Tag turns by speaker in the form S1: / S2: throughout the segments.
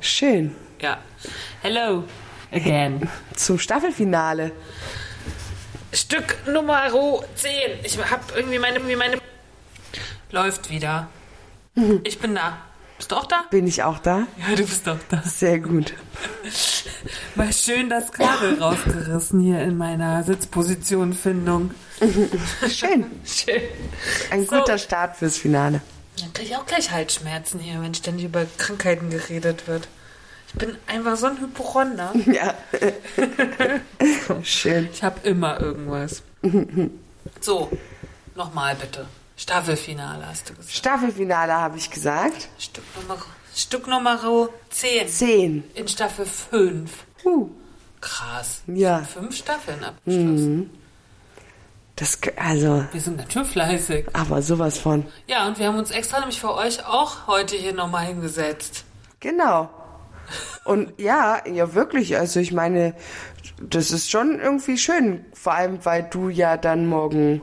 S1: Schön.
S2: Ja. Hello again.
S1: Zum Staffelfinale.
S2: Stück Nummer 10. Ich hab irgendwie meine, irgendwie meine. Läuft wieder. Ich bin da. Bist du auch da?
S1: Bin ich auch da?
S2: Ja, du bist auch da.
S1: Sehr gut.
S2: Mal schön das Kabel rausgerissen hier in meiner Sitzpositionfindung.
S1: Schön.
S2: Schön.
S1: Ein
S2: So.
S1: guter Start fürs Finale.
S2: Dann kriege ich auch gleich Halsschmerzen hier, wenn ständig über Krankheiten geredet wird. Ich bin einfach so ein Hypochonder.
S1: Ja. Schön.
S2: Ich habe immer irgendwas. So, nochmal bitte. Staffelfinale hast du gesagt.
S1: Staffelfinale habe ich gesagt.
S2: Stück Nummer, Stück Nummer 10
S1: Zehn.
S2: in Staffel 5.
S1: Uh,
S2: Krass.
S1: Ja.
S2: Fünf Staffeln abgeschlossen.
S1: Das, also,
S2: Wir sind schön fleißig.
S1: aber sowas von.
S2: Ja, und wir haben uns extra nämlich für euch auch heute hier nochmal hingesetzt.
S1: Genau. Und ja, ja, wirklich. Also ich meine, das ist schon irgendwie schön. Vor allem, weil du ja dann morgen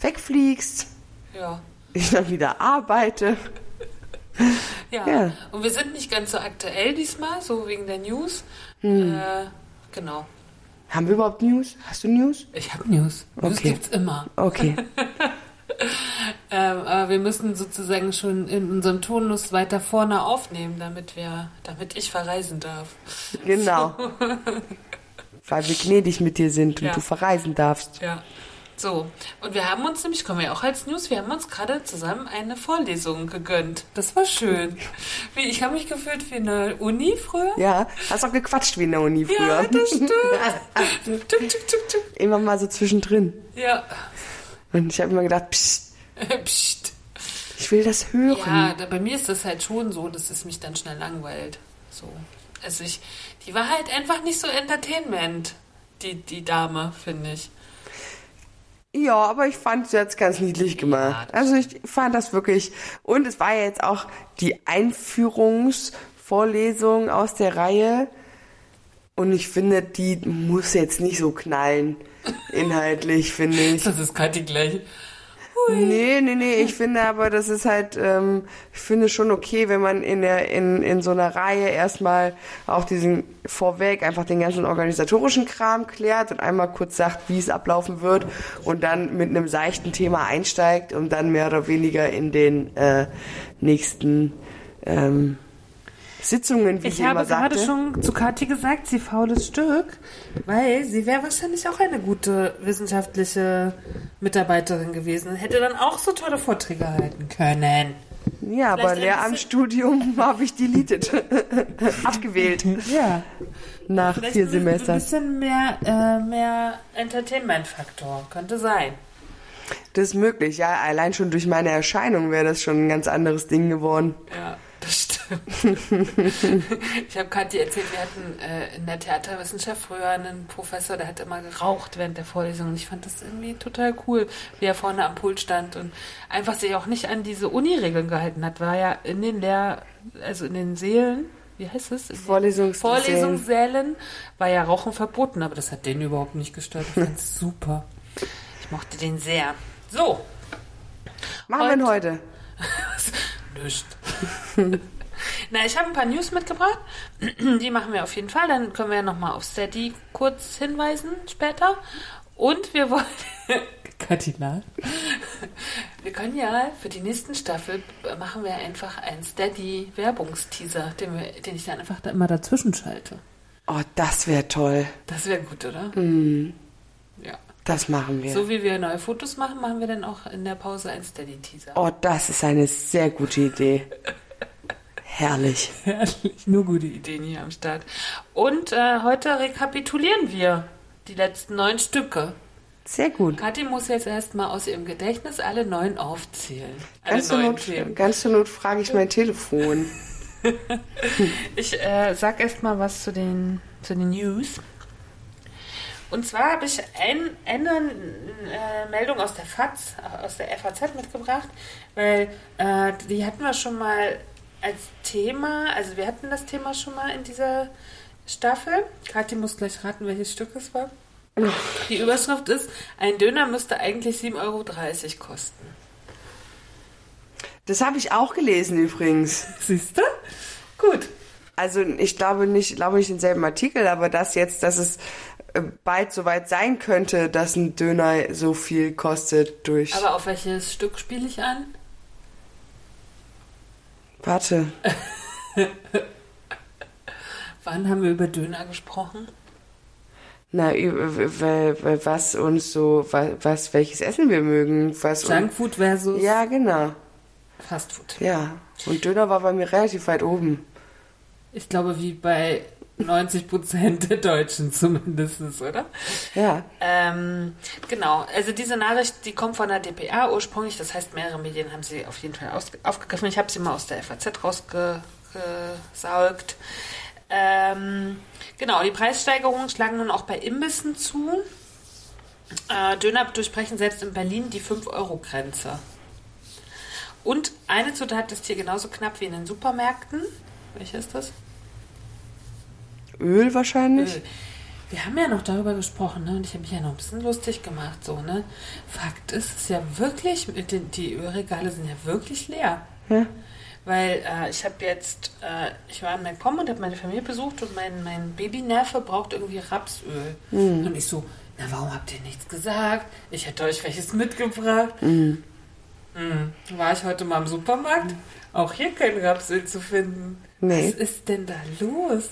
S1: wegfliegst,
S2: Ja.
S1: ich dann wieder arbeite.
S2: Ja.
S1: Ja.
S2: Und wir sind nicht ganz so aktuell diesmal, so wegen der News. Äh, genau.
S1: Haben wir überhaupt News? Hast du News?
S2: Ich habe News. News
S1: Okay.
S2: gibt's immer.
S1: Okay.
S2: Ähm, aber wir müssen sozusagen schon in unserem Tonus weiter vorne aufnehmen, damit wir, damit ich verreisen darf.
S1: genau. Weil wir gnädig mit dir sind und
S2: Ja.
S1: du verreisen darfst.
S2: Ja. So, und wir haben uns nämlich, kommen wir auch als News, wir haben uns gerade zusammen eine Vorlesung gegönnt. Das war schön. Wie, ich habe mich gefühlt wie eine Uni früher.
S1: Ja, hast auch gequatscht wie in der Uni früher.
S2: Ja, das stimmt. Tuk, tuk, tuk, tuk.
S1: Immer mal so zwischendrin.
S2: Ja.
S1: Und ich habe immer gedacht, psst,
S2: Psst.
S1: ich will das hören.
S2: Ja, da, bei mir ist das halt schon so, dass es mich dann schnell langweilt. So. Also ich, die war halt einfach nicht so Entertainment, die, die Dame, finde ich.
S1: Ja, aber ich fand es jetzt ganz niedlich gemacht. also ich fand das wirklich. Und es war ja jetzt auch die Einführungsvorlesung aus der Reihe. Und ich finde, die muss jetzt nicht so knallen. Inhaltlich, finde ich.
S2: Das ist Kathi gleich.
S1: Nee, nee, nee, ich finde aber, das ist halt, ähm, ich finde schon okay, wenn man in der, in, in so einer Reihe erstmal auch diesen vorweg einfach den ganzen organisatorischen Kram klärt und einmal kurz sagt, wie es ablaufen wird und dann mit einem seichten Thema einsteigt und dann mehr oder weniger in den äh, nächsten ähm, Sitzungen, wie
S2: Ich
S1: sie
S2: habe
S1: immer sagte.
S2: gerade schon zu Kathi gesagt, sie faules Stück, weil sie wäre wahrscheinlich auch eine gute wissenschaftliche Mitarbeiterin gewesen hätte dann auch so tolle Vorträge halten können.
S1: ja, aber
S2: vielleicht ein
S1: Lehramtsstudium habe ich deleted. Abgewählt.
S2: Ja.
S1: Nach
S2: Vielleicht
S1: vier
S2: ein
S1: Semestern.
S2: bisschen mehr, äh, mehr Entertainment-Faktor. Könnte sein.
S1: Das ist möglich, ja. Allein schon durch meine Erscheinung wäre das schon ein ganz anderes Ding geworden.
S2: Ja, das stimmt. ich habe Kathi erzählt, wir hatten äh, in der Theaterwissenschaft früher einen Professor, der hat immer geraucht während der Vorlesung. Und ich fand das irgendwie total cool, wie er vorne am Pult stand und einfach sich auch nicht an diese Uni-Regeln gehalten hat. War ja in den Lehr-, also in den Seelen, wie heißt es?
S1: Vorlesungs-
S2: Vorlesungssälen war ja Rauchen verboten, aber das hat den überhaupt nicht gestört. Ich fand es super. Ich mochte den sehr. So,
S1: Machen wir heute?
S2: Nicht. Na, ich habe ein paar News mitgebracht. Die machen wir auf jeden Fall. Dann können wir ja nochmal auf Steady kurz hinweisen später. Und wir wollen. Katina. Wir können ja für die nächsten Staffel äh, machen wir einfach einen Steady-Werbungsteaser, den, wir, den ich dann einfach da immer dazwischen schalte.
S1: Oh, das wäre toll.
S2: Das wäre gut, oder? Ja.
S1: Das machen wir.
S2: So wie wir neue Fotos machen, machen wir dann auch in der Pause einen Steady-Teaser.
S1: Oh, das ist eine sehr gute Idee. Herrlich.
S2: Herrlich, nur gute Ideen hier am Start. Und äh, heute rekapitulieren wir die letzten neun Stücke.
S1: Sehr gut.
S2: Kathi muss jetzt erstmal aus ihrem Gedächtnis alle neun aufzählen.
S1: Ganz zur, Not,
S2: Themen.
S1: ganz zur Not frage ich mein Telefon.
S2: ich äh, sag erst mal was zu den, zu den News. Und zwar habe ich ein, eine äh, Meldung aus der FAZ, aus der FAZ mitgebracht, weil äh, die hatten wir schon mal als Thema, also wir hatten das Thema schon mal in dieser Staffel. Kathi muss gleich raten, welches Stück es war. Die Überschrift ist, ein Döner müsste eigentlich 7,30 Euro kosten.
S1: Das habe ich auch gelesen übrigens.
S2: Siehst du? Gut.
S1: Also ich glaube nicht, ich glaube nicht denselben Artikel, aber das jetzt, dass es bald soweit sein könnte, dass ein Döner so viel kostet durch.
S2: Aber auf welches Stück spiele ich an?
S1: Warte.
S2: Wann haben wir über Döner gesprochen?
S1: Na, was uns so, was, welches Essen wir mögen. Was
S2: Junkfood versus.
S1: Ja, genau.
S2: Fastfood.
S1: Ja. Und Döner war bei mir relativ weit oben.
S2: Ich glaube, wie bei 90 Prozent der Deutschen zumindest, oder?
S1: Ja.
S2: Ähm, genau, also diese Nachricht, die kommt von der DPA ursprünglich, das heißt, mehrere Medien haben sie auf jeden Fall aufgegriffen. Ich habe sie mal aus der FAZ rausgesaugt. Ähm, genau, die Preissteigerungen schlagen nun auch bei Imbissen zu. Äh, Döner durchbrechen selbst in Berlin die 5-Euro-Grenze. Und eine Zutat ist hier genauso knapp wie in den Supermärkten. Welche ist das?
S1: Öl wahrscheinlich. Öl.
S2: Wir haben ja noch darüber gesprochen, ne? Und ich habe mich ja noch ein bisschen lustig gemacht, so, ne? Fakt ist, es ist ja wirklich, die Ölregale sind ja wirklich leer. Ja. Weil äh, ich habe jetzt, äh, ich war in McCom und habe meine Familie besucht und mein, mein Babyneffe braucht irgendwie Rapsöl. Mhm. Und ich so, na, warum habt ihr nichts gesagt? Ich hätte euch welches mitgebracht. Mhm. Mhm. War ich heute mal im Supermarkt? Auch hier kein Rapsöl zu finden. Nee. Was ist denn da los?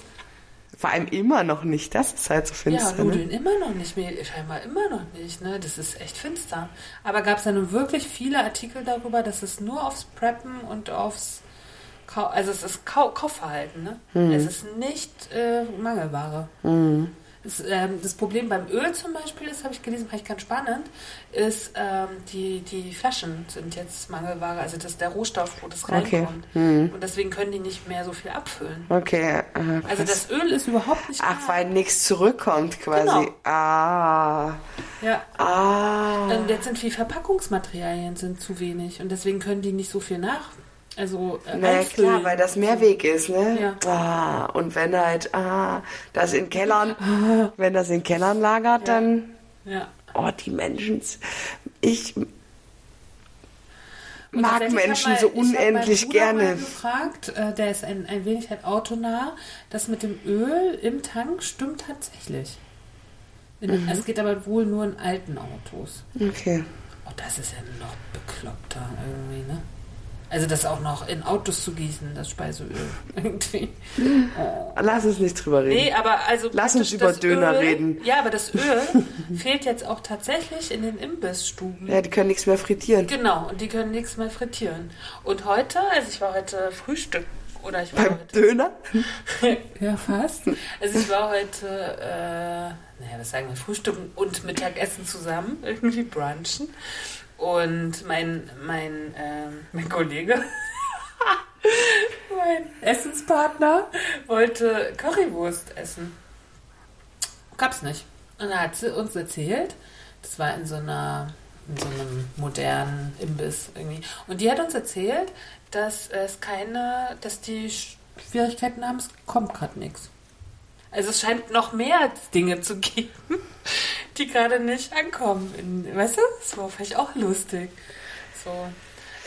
S1: Vor allem immer noch nicht. Das ist halt so finster.
S2: Ja, Nudeln ne? immer noch nicht. Mehr, scheinbar immer noch nicht. Ne? Das ist echt finster. Aber gab es da nun wirklich viele Artikel darüber, dass es nur aufs Preppen und aufs Kau also es ist Kau Kaufverhalten. Ne? Mhm. Es ist nicht äh, Mangelware. Mhm. Das, ähm, das, Problem beim Öl zum Beispiel ist, habe ich gelesen, fand ich ganz spannend, ist, ähm, die, die Flaschen sind jetzt Mangelware, also das ist der Rohstoff, wo das reinkommt. Okay. Hm. Und deswegen können die nicht mehr so viel abfüllen.
S1: Okay.
S2: Aha, also das Öl ist überhaupt nicht
S1: Ach, weil nichts zurückkommt quasi. Genau. Ah.
S2: Ja. Ah. Und jetzt sind die Verpackungsmaterialien sind zu wenig und deswegen können die nicht so viel nach also
S1: äh, naja, klar, weil das Mehrweg ist, ne? Ja. Ah, und wenn halt, ah, das in Kellern, wenn das in Kellern lagert, ja. dann,
S2: ja.
S1: oh, die Menschen, ich mag Menschen mal, so unendlich gerne.
S2: gefragt, äh, der ist ein, ein wenig halt autonah, das mit dem Öl im Tank stimmt tatsächlich. In, mhm. Es geht aber wohl nur in alten Autos.
S1: Okay.
S2: Oh, das ist ja noch bekloppter irgendwie, ne? Also das auch noch in Autos zu gießen, das Speiseöl. Irgendwie.
S1: Oh. Lass uns nicht drüber reden.
S2: Nee, aber also.
S1: Lass uns über Döner
S2: Öl,
S1: reden.
S2: Ja, aber das Öl fehlt jetzt auch tatsächlich in den Imbissstuben.
S1: Ja, die können nichts mehr frittieren.
S2: Genau, und die können nichts mehr frittieren. Und heute, also ich war heute Frühstück. Oder ich
S1: war
S2: Beim
S1: heute, Döner?
S2: ja, fast. Also ich war heute, äh, naja, was sagen wir, Frühstücken und Mittagessen zusammen, irgendwie brunchen. Und mein, mein, äh, mein Kollege, mein Essenspartner, wollte Currywurst essen. Gab's nicht. Und dann hat sie uns erzählt, das war in so einer in so einem modernen Imbiss irgendwie. Und die hat uns erzählt, dass es keine, dass die Schwierigkeiten haben, es kommt gerade nichts. Also es scheint noch mehr Dinge zu geben, die gerade nicht ankommen. In, weißt du, das war vielleicht auch lustig. So.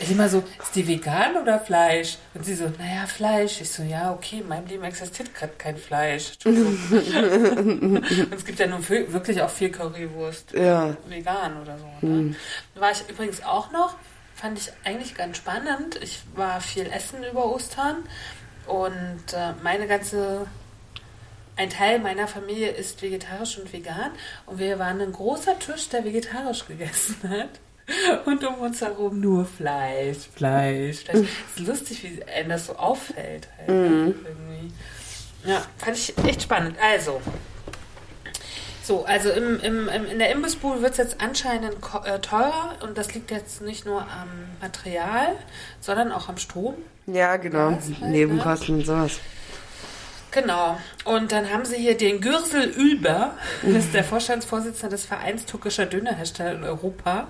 S2: Ich immer so, ist die vegan oder Fleisch? Und sie so, naja, Fleisch. Ich so, ja, okay, in meinem Leben existiert gerade kein Fleisch. Und es gibt ja nun wirklich auch viel Currywurst.
S1: Ja.
S2: Vegan oder so. Ne? Mhm. War ich übrigens auch noch, fand ich eigentlich ganz spannend. Ich war viel essen über Ostern und äh, meine ganze ein Teil meiner Familie ist vegetarisch und vegan und wir waren ein großer Tisch, der vegetarisch gegessen hat. Und um uns herum nur Fleisch, Fleisch, Fleisch. Es ist lustig, wie einem das so auffällt. Halt, mm. irgendwie. Ja, fand ich echt spannend. Also, So, also im, im, im, in der Imbissbude wird es jetzt anscheinend äh, teurer und das liegt jetzt nicht nur am Material, sondern auch am Strom.
S1: Ja, genau.
S2: Halt,
S1: Nebenkosten und sowas.
S2: Genau. Und dann haben sie hier den Gürsel Über, das ist der Vorstandsvorsitzende des Vereins türkischer Dönerhersteller in Europa,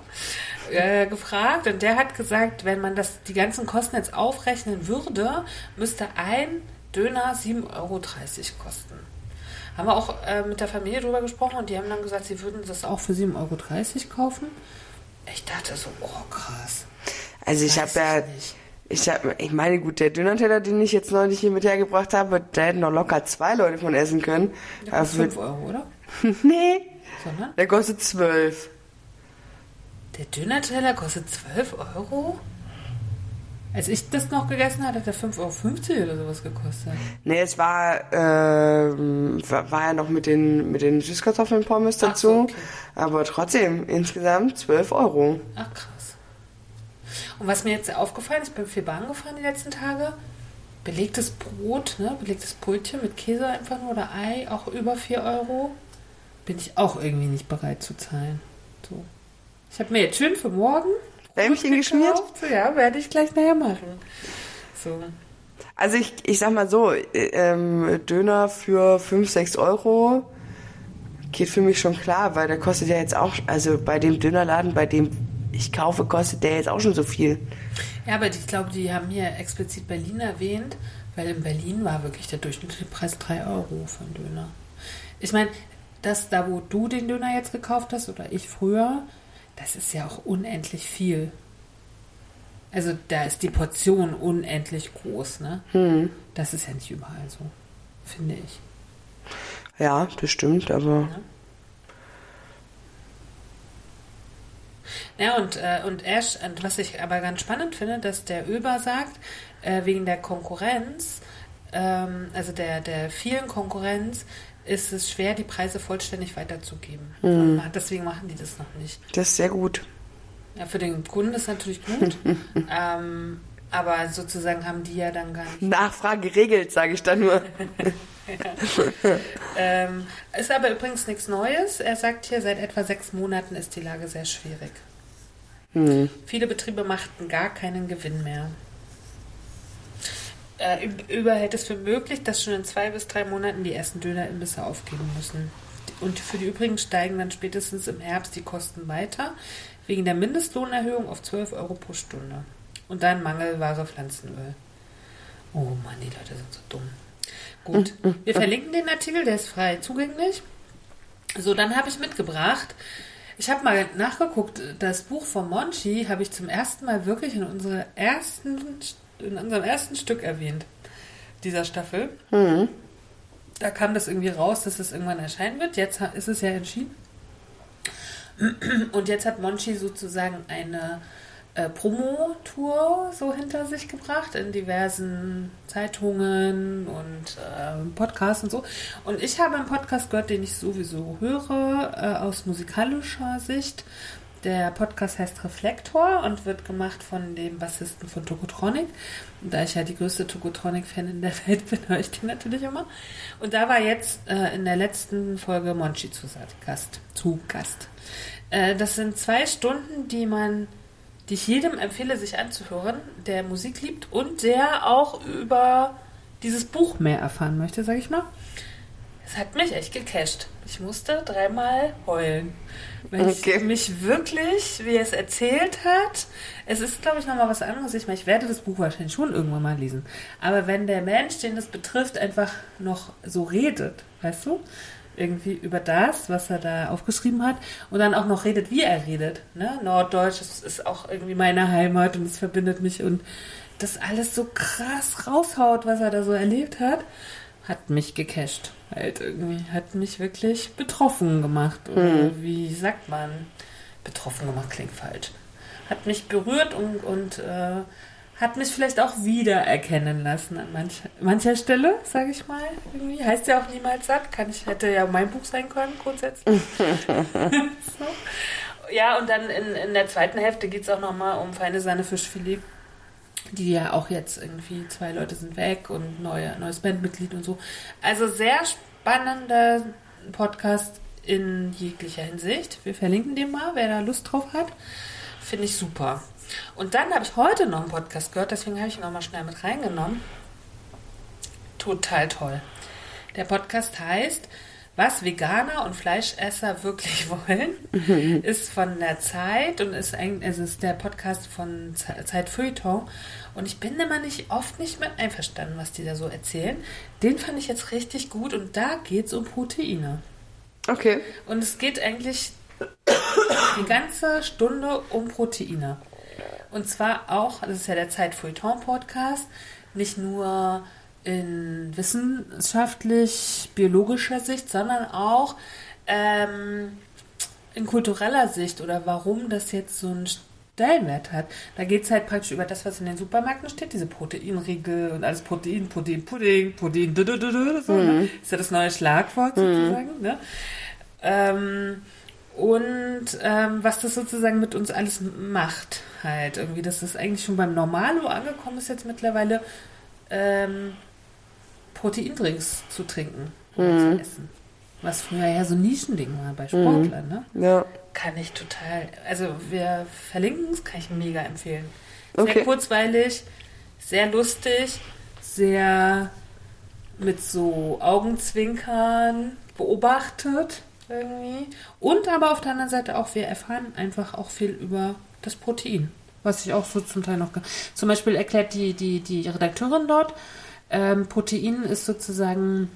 S2: äh, gefragt. Und der hat gesagt, wenn man das, die ganzen Kosten jetzt aufrechnen würde, müsste ein Döner 7,30 Euro kosten. Haben wir auch äh, mit der Familie drüber gesprochen und die haben dann gesagt, sie würden das auch für 7,30 Euro kaufen. Ich dachte so, oh krass.
S1: Also ich habe ja,
S2: ich nicht.
S1: Ich habe, ich meine, gut, der Dönerteller, den ich jetzt neulich hier mit hergebracht habe, da hätten noch locker zwei Leute von essen können.
S2: Der kostet
S1: für,
S2: 5 Euro, oder?
S1: nee,
S2: Sondern
S1: der kostet zwölf.
S2: der Dönerteller kostet 12 Euro? Als ich das noch gegessen hatte, hat der 5,50 Euro oder sowas gekostet.
S1: Nee, es war, ähm, war, war ja noch mit den, mit den Süßkartoffeln Pommes dazu.
S2: so, okay.
S1: Aber trotzdem, insgesamt 12 Euro.
S2: Ach krass. Und was mir jetzt aufgefallen ist, ich bin viel Bahn gefahren die letzten Tage. Belegtes Brot, ne? belegtes Brötchen mit Käse einfach nur oder Ei, auch über 4 Euro. Bin ich auch irgendwie nicht bereit zu zahlen. So. Ich habe mir jetzt schön für morgen
S1: Bäumchen geschmiert?
S2: gekauft. Ja, werde ich gleich nachher machen. So.
S1: Also ich, ich sag mal so, äh, ähm, Döner für 5, 6 Euro geht für mich schon klar, weil der kostet ja jetzt auch, also bei dem Dönerladen, bei dem ich kaufe, kostet der jetzt auch schon so viel.
S2: Ja, aber ich glaube, die haben hier explizit Berlin erwähnt, weil in Berlin war wirklich der durchschnittliche Preis 3 Euro für einen Döner. Ich meine, das da, wo du den Döner jetzt gekauft hast oder ich früher, das ist ja auch unendlich viel. Also da ist die Portion unendlich groß, ne?
S1: Hm.
S2: Das ist ja nicht überall so, finde ich.
S1: Ja, das stimmt, aber
S2: Ja, und, äh, und Ash, und was ich aber ganz spannend finde, dass der Öber sagt, äh, wegen der Konkurrenz, ähm, also der, der vielen Konkurrenz, ist es schwer, die Preise vollständig weiterzugeben. Ma- deswegen machen die das noch nicht.
S1: das ist sehr gut.
S2: Ja, für den Kunden ist natürlich gut, ähm, aber sozusagen haben die ja dann gar nicht.
S1: Nachfrage geregelt, sage ich dann nur.
S2: Ähm, ist aber übrigens nichts Neues. Er sagt hier, seit etwa sechs Monaten ist die Lage sehr schwierig.
S1: Hm.
S2: Viele Betriebe machten gar keinen Gewinn mehr. Äh, Üb- Über hält es für möglich, dass schon in zwei bis drei Monaten die ersten Dönerimbisse aufgeben müssen. Und für die übrigen steigen dann spätestens im Herbst die Kosten weiter, wegen der Mindestlohnerhöhung auf 12 Euro pro Stunde. Und dann Mangelware Pflanzenöl. Oh Mann, die Leute sind so dumm. Gut, wir verlinken den Artikel, der ist frei zugänglich. So, dann habe ich mitgebracht. Ich habe mal nachgeguckt, das Buch von Monchi habe ich zum ersten Mal wirklich in, unserer ersten, in unserem ersten Stück erwähnt, dieser Staffel. Da kam das irgendwie raus, dass es irgendwann erscheinen wird. Jetzt ist es ja entschieden. Und jetzt hat Monchi sozusagen eine äh, Promotour so hinter sich gebracht in diversen Zeitungen und äh, Podcasts und so. Und ich habe einen Podcast gehört, den ich sowieso höre, äh, aus musikalischer Sicht. Der Podcast heißt Reflektor und wird gemacht von dem Bassisten von Tokotronic. Und da ich ja die größte Tokotronic-Fan in der Welt bin, höre ich den natürlich immer. Und da war jetzt äh, in der letzten Folge Monchi zu Gast. Zu Gast. Äh, das sind zwei Stunden, die man, die ich jedem empfehle, sich anzuhören, der Musik liebt und der auch über dieses Buch mehr erfahren möchte, sag ich mal. Es hat mich echt gecasht. Ich musste dreimal heulen. Weil
S1: Okay.
S2: ich mich wirklich, wie er es erzählt hat, es ist, glaube ich, nochmal was anderes. Ich meine, ich werde das Buch wahrscheinlich schon irgendwann mal lesen. Aber wenn der Mensch, den das betrifft, einfach noch so redet, weißt du? Irgendwie über das, was er da aufgeschrieben hat und dann auch noch redet, wie er redet. Ne? Norddeutsch das ist auch irgendwie meine Heimat und es verbindet mich und das alles so krass raushaut, was er da so erlebt hat, hat mich gecasht. Halt irgendwie, hat mich wirklich betroffen gemacht. Oder wie sagt man? Betroffen gemacht klingt falsch. Hat mich berührt und, und äh, hat mich vielleicht auch wiedererkennen lassen an manch, mancher Stelle, sage ich mal. Irgendwie heißt ja auch niemals satt. Kann ich, hätte ja mein Buch sein können, grundsätzlich. so. Ja, und dann in, in der zweiten Hälfte geht es auch nochmal um feine Sahne Fischfilet die ja auch jetzt irgendwie zwei Leute sind weg und neue, neues Bandmitglied und so. Also sehr spannender Podcast. in jeglicher Hinsicht. Wir verlinken den mal, wer da Lust drauf hat. Finde ich super. Und dann habe ich heute noch einen Podcast gehört, deswegen habe ich ihn auch mal schnell mit reingenommen. Total toll. Der Podcast heißt Was Veganer und Fleischesser wirklich wollen, ist von der Zeit und ist ein, es ist der Podcast von Ze- Zeit Feuilleton. Und ich bin immer nicht oft nicht mit einverstanden, was die da so erzählen. Den fand ich jetzt richtig gut und da geht es um Proteine.
S1: Okay.
S2: Und es geht eigentlich die ganze Stunde um Proteine. Und zwar auch, das ist ja der Zeit Feuilleton Podcast, nicht nur in wissenschaftlich-biologischer Sicht, sondern auch ähm, in kultureller Sicht oder warum das jetzt so einen Stellenwert hat. Da geht es halt praktisch über das, was in den Supermärkten steht, diese Proteinriegel und alles Protein, Protein, Pudding, Protein, du, du, du, du, so, ne? ist ja das neue Schlagwort sozusagen. Ne? Ähm, und ähm, was das sozusagen mit uns alles macht, halt irgendwie, dass das eigentlich schon beim Normalo angekommen ist, jetzt mittlerweile ähm, Proteindrinks zu trinken oder zu essen. Was früher ja so ein Nischending war bei Sportlern, ne?
S1: Ja.
S2: Kann ich total, also wir verlinken es, kann ich mega empfehlen. Sehr
S1: Okay.
S2: kurzweilig, sehr lustig, sehr mit so Augenzwinkern beobachtet irgendwie. Und aber auf der anderen Seite auch, wir erfahren einfach auch viel über das Protein. Was ich auch so zum Teil noch. Zum Beispiel erklärt die, die, die Redakteurin dort, ähm, Protein ist sozusagen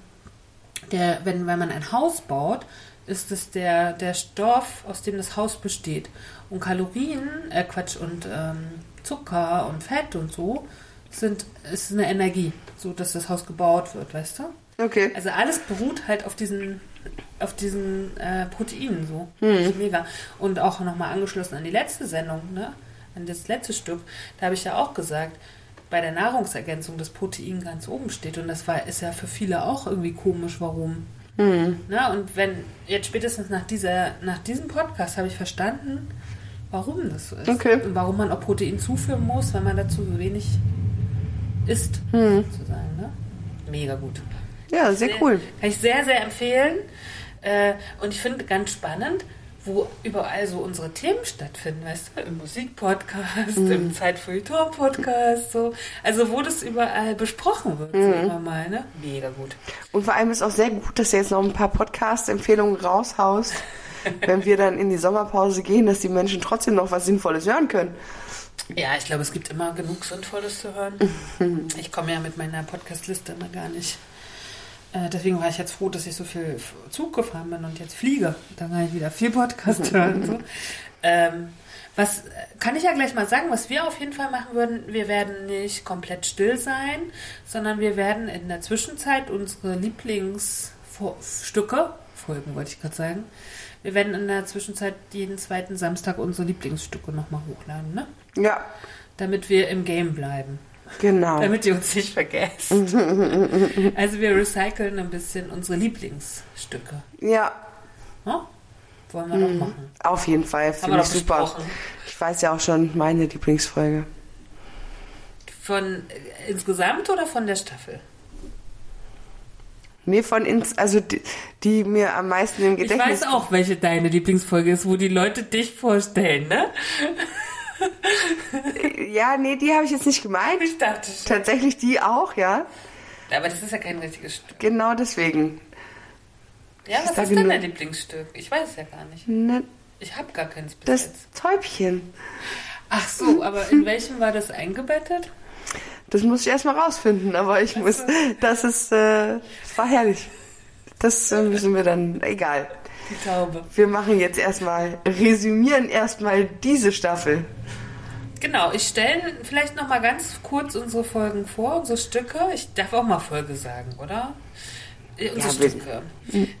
S2: der, wenn, wenn man ein Haus baut, ist es der, der Stoff, aus dem das Haus besteht. Und Kalorien, äh Quatsch, und ähm, Zucker und Fett und so sind, ist eine Energie, so dass das Haus gebaut wird, weißt du?
S1: Okay.
S2: Also alles beruht halt auf diesen, auf diesen äh, Proteinen so. Ist Mega. Und auch nochmal angeschlossen an die letzte Sendung, ne? An das letzte Stück. Da habe ich ja auch gesagt, bei der Nahrungsergänzung das Protein ganz oben steht. Und das war, ist ja für viele auch irgendwie komisch, warum. Na, und wenn, jetzt spätestens nach, dieser, nach diesem Podcast habe ich verstanden, warum das so ist.
S1: Okay.
S2: Und warum man auch Protein zuführen muss, wenn man dazu so wenig isst, sozusagen. Ne? Mega gut.
S1: Ja, sehr cool.
S2: Kann ich sehr, sehr empfehlen. Äh, und ich finde ganz spannend, wo überall so unsere Themen stattfinden, weißt du, im Musikpodcast, im Zeitfeuilleton-Podcast, so. Also wo das überall besprochen wird, so immer mal, ne? Mega gut.
S1: Und vor allem ist auch sehr gut, dass du jetzt noch ein paar Podcast-Empfehlungen raushaust, wenn wir dann in die Sommerpause gehen, dass die Menschen trotzdem noch was Sinnvolles hören können.
S2: Ja, ich glaube, es gibt immer genug Sinnvolles zu hören. Ich komme ja mit meiner Podcast-Liste immer gar nicht. Äh, deswegen war ich jetzt froh, dass ich so viel Zug gefahren bin und jetzt fliege. Dann kann ich wieder viel Podcast hören. So. Ähm, was kann ich ja gleich mal sagen, was wir auf jeden Fall machen würden? Wir werden nicht komplett still sein, sondern wir werden in der Zwischenzeit unsere Lieblingsstücke, Folgen wollte ich gerade sagen, wir werden in der Zwischenzeit jeden zweiten Samstag unsere Lieblingsstücke nochmal hochladen, ne?
S1: Ja,
S2: Damit wir im Game bleiben.
S1: Genau.
S2: Damit ihr uns nicht vergesst. also wir recyceln ein bisschen unsere Lieblingsstücke.
S1: Ja,
S2: Ne? Wollen wir doch machen.
S1: auf jeden Fall. Finde ich super.
S2: besprochen.
S1: Ich weiß ja auch schon meine Lieblingsfolge.
S2: Von äh, insgesamt oder von der Staffel?
S1: Nee, von ins, also die, die mir am meisten im
S2: Ich
S1: Gedächtnis.
S2: weiß auch, welche deine Lieblingsfolge ist, wo die Leute dich vorstellen, ne?
S1: Ja, nee, die habe ich jetzt nicht gemeint.
S2: Ich dachte schon.
S1: Tatsächlich die auch, ja.
S2: Aber das ist ja kein richtiges Stück.
S1: Genau deswegen.
S2: Ja, was
S1: sage
S2: ist denn dein Lieblingsstück? Ich weiß es ja gar nicht.
S1: Ne,
S2: Ich habe gar keins bis
S1: das
S2: jetzt.
S1: Täubchen.
S2: Ach so, aber in welchem war das eingebettet?
S1: Das muss ich erstmal rausfinden, aber ich muss, das ist, äh, das war herrlich. Das äh, müssen wir dann, egal.
S2: Die Taube.
S1: Wir machen jetzt erstmal, resümieren erstmal diese Staffel.
S2: Genau, ich stelle vielleicht noch mal ganz kurz unsere Folgen vor, unsere Stücke. Ich darf auch mal Folge sagen, oder? Äh, Unsere
S1: Ja,
S2: Stücke.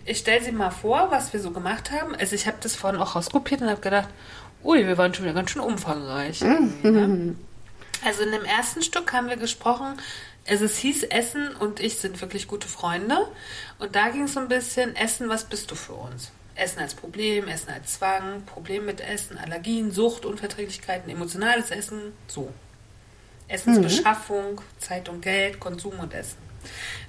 S2: Ich stelle sie mal vor, was wir so gemacht haben. Also ich habe das vorhin auch rauskopiert und habe gedacht, ui, wir waren schon wieder ganz schön umfangreich. irgendwie, ne? Also in dem ersten Stück haben wir gesprochen, also es hieß Essen und ich sind wirklich gute Freunde. Und da ging es so ein bisschen, Essen, was bist du für uns? Essen als Problem, Essen als Zwang, Problem mit Essen, Allergien, Sucht, Unverträglichkeiten, emotionales Essen, so. Essensbeschaffung, Zeit und Geld, Konsum und Essen.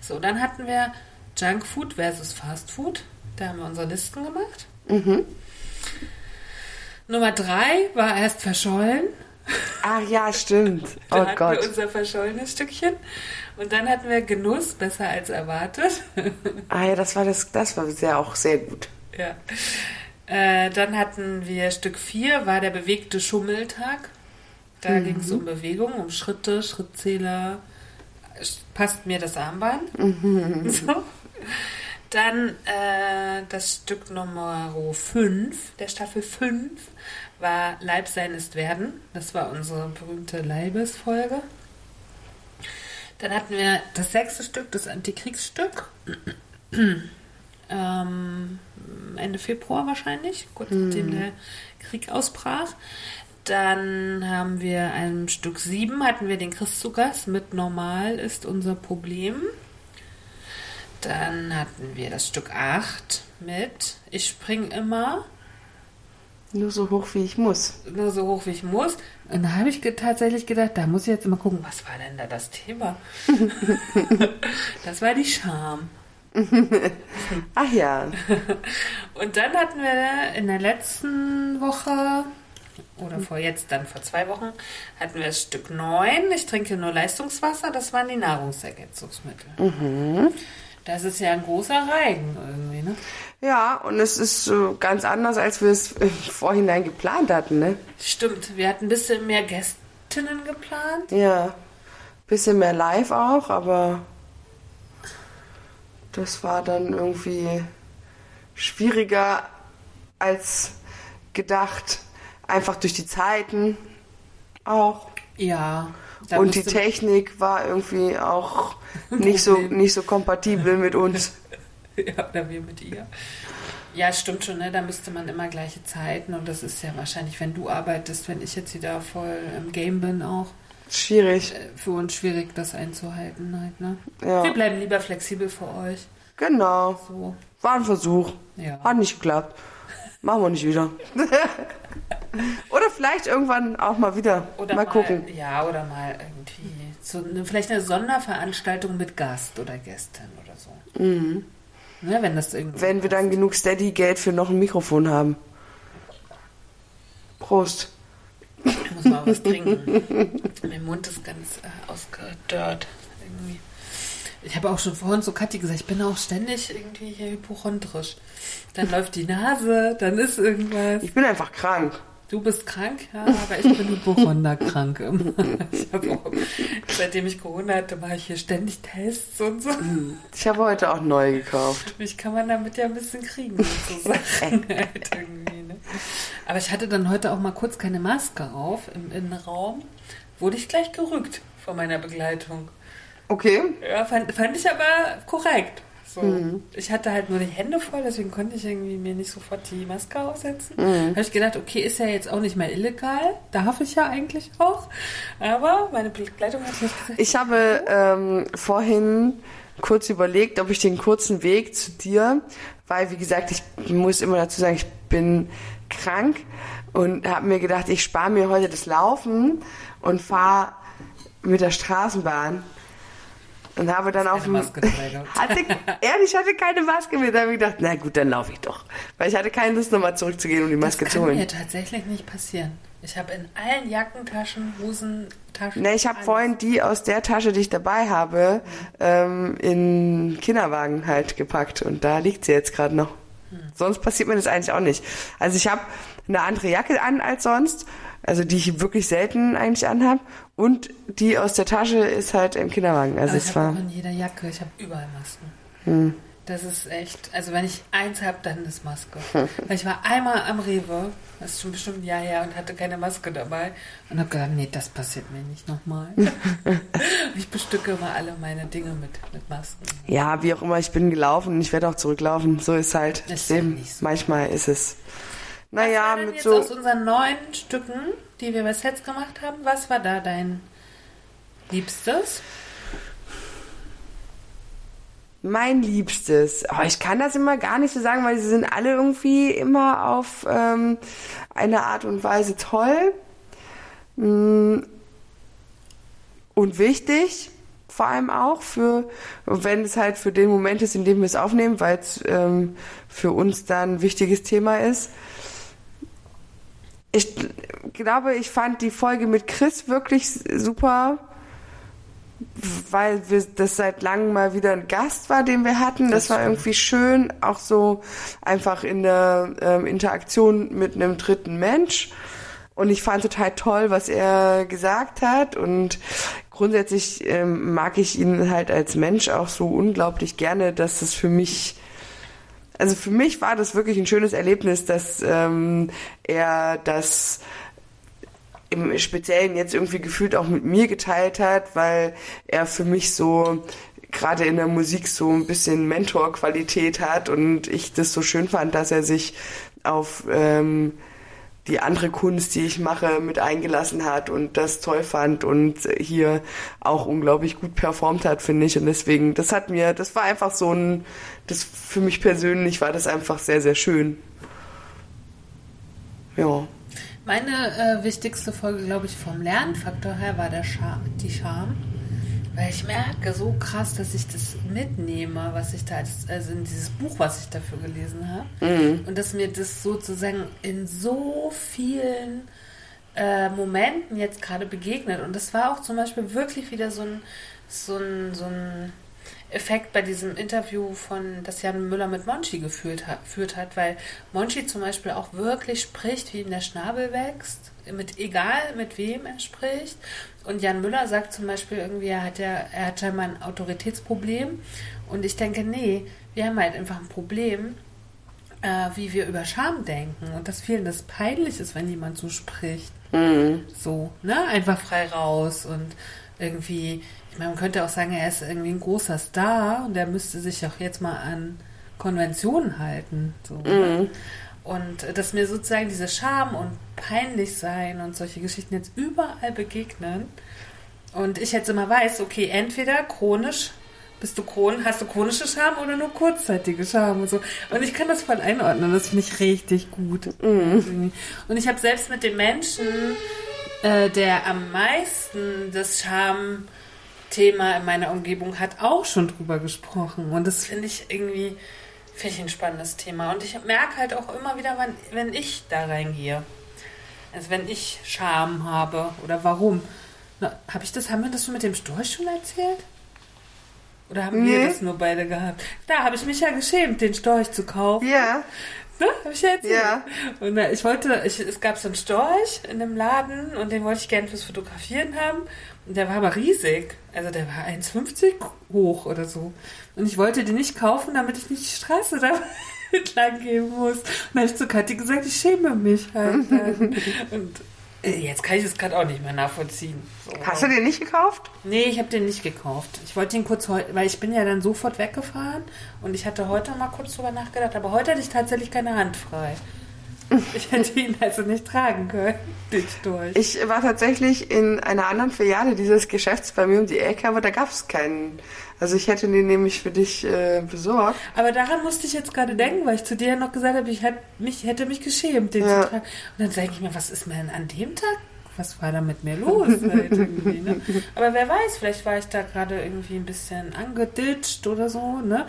S2: So, dann hatten wir Junkfood versus Fastfood. Da haben wir unsere Listen gemacht.
S1: Mhm.
S2: Nummer drei war erst verschollen.
S1: Ach ja, stimmt. Oh
S2: hatten wir
S1: Gott.
S2: unser verschollenes Stückchen. Und dann hatten wir Genuss, besser als erwartet.
S1: Ah ja, das war das, das war sehr auch sehr gut.
S2: ja. Äh, dann hatten wir Stück 4, war der bewegte Schummeltag. Da
S1: Mhm.
S2: ging es um Bewegung, um Schritte, Schrittzähler. Passt mir das Armband?
S1: Mhm.
S2: So. Dann äh, das Stück Nummer 5 der Staffel 5 war Leib sein ist werden. Das war unsere berühmte Leibesfolge. Dann hatten wir das sechste Stück, das Antikriegsstück. ähm, Ende Februar wahrscheinlich, kurz nachdem der Krieg ausbrach. Dann haben wir ein Stück 7, hatten wir den Chris zu Gast mit Normal ist unser Problem. Dann hatten wir das Stück 8 mit Ich spring immer,
S1: Nur so hoch wie ich muss.
S2: nur so hoch wie ich muss. Und da habe ich ge tatsächlich gedacht, da muss ich jetzt mal gucken, was war denn da das Thema? das war die Scham.
S1: Ach ja.
S2: Und dann hatten wir in der letzten Woche, oder vor jetzt dann vor zwei Wochen, hatten wir das Stück 9. Ich trinke nur Leistungswasser. Das waren die Nahrungsergänzungsmittel. Das ist ja ein großer Reigen irgendwie, ne?
S1: Ja, und es ist so ganz anders, als wir es im Vorhinein geplant hatten, ne?
S2: Stimmt, wir hatten ein bisschen mehr Gästinnen geplant.
S1: Ja. Bisschen mehr live auch, aber das war dann irgendwie schwieriger als gedacht. Einfach durch die Zeiten auch.
S2: Ja.
S1: Und die Technik war irgendwie auch nicht so, nicht so kompatibel mit uns.
S2: Ja, oder wir mit ihr. Ja, stimmt schon, ne? Da müsste man immer gleiche Zeiten und das ist ja wahrscheinlich, wenn du arbeitest, wenn ich jetzt wieder voll im Game bin, auch
S1: Schwierig.
S2: äh, für uns schwierig, das einzuhalten halt, ne?
S1: Ja.
S2: Wir bleiben lieber flexibel für euch.
S1: Genau.
S2: So,
S1: War ein Versuch.
S2: ja.
S1: Hat nicht geklappt. Machen wir nicht wieder. Oder vielleicht irgendwann auch mal wieder.
S2: Oder
S1: mal gucken.
S2: Ja, oder mal irgendwie so eine, vielleicht eine Sonderveranstaltung mit Gast oder Gästin oder so.
S1: Mhm.
S2: Ne, wenn das irgendwie.
S1: Wenn wir dann genug Steady-Geld für noch ein Mikrofon haben. Prost.
S2: Ich muss mal was trinken. mein Mund ist ganz äh, ausgedörrt. Irgendwie. Ich habe auch schon vorhin zu Kathi gesagt, ich bin auch ständig irgendwie hier hypochondrisch. Dann läuft die Nase, dann ist irgendwas.
S1: Ich bin einfach krank.
S2: Du bist krank, ja, aber ich bin hypochonderkrank. immer. Ich auch, seitdem ich Corona hatte, mache ich hier ständig Tests und so.
S1: Ich habe heute auch neu gekauft.
S2: Mich kann man damit ja ein bisschen kriegen, so Sachen halt irgendwie. Ne? Aber ich hatte dann heute auch mal kurz keine Maske auf im Innenraum. Wurde ich gleich gerückt von meiner Begleitung.
S1: Okay.
S2: Ja, fand, fand ich aber korrekt. So. Ich hatte halt nur die Hände voll, deswegen konnte ich irgendwie mir nicht sofort die Maske aufsetzen. Habe ich gedacht, okay, ist ja jetzt auch nicht mehr illegal. Darf ich ja eigentlich auch. Aber meine Begleitung hat nicht gesagt.
S1: Ich habe ähm, vorhin kurz überlegt, ob ich den kurzen Weg zu dir, weil wie gesagt, ich muss immer dazu sagen, ich bin krank und habe mir gedacht, ich spare mir heute das Laufen und fahre mit der Straßenbahn. Und habe dann auf dem. Hatte, ehrlich, ich hatte keine Maske mit. Da habe ich gedacht, na gut, dann laufe ich doch. Weil ich hatte keine Lust, nochmal zurückzugehen, um die Maske
S2: das
S1: zu
S2: kann
S1: holen.
S2: mir tatsächlich nicht passieren. Ich habe in allen Jackentaschen, Hosentaschen.
S1: Ne, ich habe vorhin die aus der Tasche, die ich dabei habe, ähm, in Kinderwagen halt gepackt und da liegt sie jetzt gerade noch. Sonst passiert mir das eigentlich auch nicht. Also ich habe eine andere Jacke an als sonst, also die ich wirklich selten eigentlich anhab und die aus der Tasche ist halt im Kinderwagen. Also
S2: Aber ich
S1: es
S2: habe
S1: war
S2: auch in jeder Jacke, ich habe überall Masken. Das ist echt, also wenn ich eins habe, dann ist Maske. Weil ich war einmal am Rewe, das ist schon bestimmt ein Jahr her, und hatte keine Maske dabei. Und habe gedacht, nee, das passiert mir nicht nochmal. ich bestücke immer alle meine Dinge mit, mit Masken.
S1: ja, wie auch immer, ich bin gelaufen und ich werde auch zurücklaufen. So ist halt
S2: Ist
S1: das
S2: ja
S1: Leben.
S2: nicht so.
S1: Manchmal ist es.
S2: Was
S1: Naja, mit
S2: jetzt
S1: so
S2: aus unseren neun Stücken, die wir bei Sets gemacht haben, was war da dein Liebstes?
S1: Mein Liebstes. Oh, ich kann das immer gar nicht so sagen, weil sie sind alle irgendwie immer auf ähm, eine Art und Weise toll mm, und wichtig. vor allem auch für, wenn es halt für den Moment ist, in dem wir es aufnehmen, weil es ähm, für uns dann ein wichtiges Thema ist. Ich glaube, ich fand die Folge mit Chris wirklich super, weil wir, das seit langem mal wieder ein Gast war, den wir hatten. Das,
S2: Das
S1: war irgendwie schön, auch so einfach in der ähm, Interaktion mit einem dritten Mensch. Und ich fand total toll, was er gesagt hat. Und grundsätzlich ähm, mag ich ihn halt als Mensch auch so unglaublich gerne, dass es für mich, also für mich war das wirklich ein schönes Erlebnis, dass ähm, er das im Speziellen jetzt irgendwie gefühlt auch mit mir geteilt hat, weil er für mich so gerade in der Musik so ein bisschen Mentorqualität hat und ich das so schön fand, dass er sich auf ähm, die andere Kunst, die ich mache, mit eingelassen hat und das toll fand und hier auch unglaublich gut performt hat, finde ich. Und deswegen, das hat mir, das war einfach so ein, das für mich persönlich war das einfach sehr, sehr schön. Ja.
S2: Meine äh, wichtigste Folge, glaube ich, vom Lernfaktor her war der Scham, die Scham. Weil ich merke so krass, dass ich das mitnehme, was ich da, als, also in dieses Buch, was ich dafür gelesen habe. Und dass mir das sozusagen in so vielen äh, Momenten jetzt gerade begegnet. Und das war auch zum Beispiel wirklich wieder so ein, so ein, so ein Effekt bei diesem Interview von, das Jan Müller mit Monchi geführt hat, geführt hat, weil Monchi zum Beispiel auch wirklich spricht, wie ihm der Schnabel wächst, mit egal mit wem er spricht. Und Jan Müller sagt zum Beispiel irgendwie, er hat ja, er hat scheinbar ein Autoritätsproblem. Und ich denke, nee, wir haben halt einfach ein Problem, äh, wie wir über Scham denken und dass vielen das peinlich ist, wenn jemand so spricht. So, ne? Einfach frei raus und irgendwie, ich meine, man könnte auch sagen, er ist irgendwie ein großer Star und er müsste sich auch jetzt mal an Konventionen halten. So, ne? Und dass mir sozusagen diese Scham und peinlich sein und solche Geschichten jetzt überall begegnen und ich jetzt immer weiß, okay, entweder chronisch bist du chron hast du chronische Scham oder nur kurzzeitige Scham und so. Und ich kann das voll einordnen. Das finde ich richtig gut. Irgendwie. Und ich habe selbst mit dem Menschen, äh, der am meisten das Schamthema in meiner Umgebung hat, auch schon drüber gesprochen. Und das finde ich irgendwie finde ich ein spannendes Thema. Und ich merke halt auch immer wieder, wann, wenn ich da reingehe. Also wenn ich Scham habe oder warum. Habe ich das, haben wir das schon mit dem Storch schon erzählt? Oder haben wir
S1: Nee.
S2: das nur beide gehabt? Da habe ich mich ja geschämt, den Storch zu kaufen.
S1: Ja.
S2: Ne? Hab ich ja erzählt.
S1: Ja.
S2: Und ich wollte, ich, es gab so einen Storch in dem Laden und den wollte ich gerne fürs Fotografieren haben. Und der war aber riesig. Also der war 1,50 hoch oder so. Und ich wollte den nicht kaufen, damit ich nicht die Straße da entlang gehen muss. Und dann habe ich zu Kathi gesagt, ich schäme mich halt. und jetzt kann ich es gerade auch nicht mehr nachvollziehen. So.
S1: Hast du den nicht gekauft?
S2: Nee, ich habe den nicht gekauft. Ich wollte ihn kurz heute, weil ich bin ja dann sofort weggefahren und ich hatte heute mal kurz drüber nachgedacht, aber heute hatte ich tatsächlich keine Hand frei. Ich hätte ihn also nicht tragen können, den Storch.
S1: Ich war tatsächlich in einer anderen Filiale dieses Geschäfts bei mir um die Ecke, aber da gab es keinen. Also ich hätte den nämlich für dich äh, besorgt.
S2: Aber daran musste ich jetzt gerade denken, weil ich zu dir ja noch gesagt habe, ich hätte mich, hätte mich geschämt, den
S1: Ja.
S2: zu tragen. Und dann denke ich mir, was ist mir denn an dem Tag? Was war da mit mir los? Halt ne? Aber wer weiß, vielleicht war ich da gerade irgendwie ein bisschen angeditscht oder so, ne?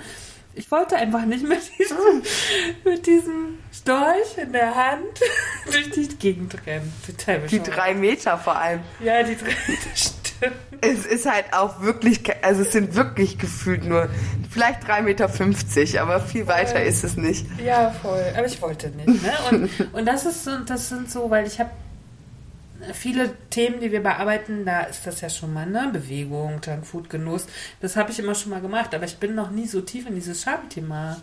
S2: Ich wollte einfach nicht mit diesem, mit diesem Storch in der Hand durch die Gegend rennen.
S1: Die drei Meter vor allem.
S2: Ja, die drei, stimmt.
S1: Es ist halt auch wirklich, also es sind wirklich gefühlt nur vielleicht 3,50 Meter, aber viel weiter ist es nicht.
S2: Ja, voll. Aber ich wollte nicht. Ne? Und, und das ist so, das sind so, weil ich habe viele Themen, die wir bearbeiten, da ist das ja schon mal, ne? Bewegung, Junkfood, Genuss. Das habe ich immer schon mal gemacht, aber ich bin noch nie so tief in dieses Schamthema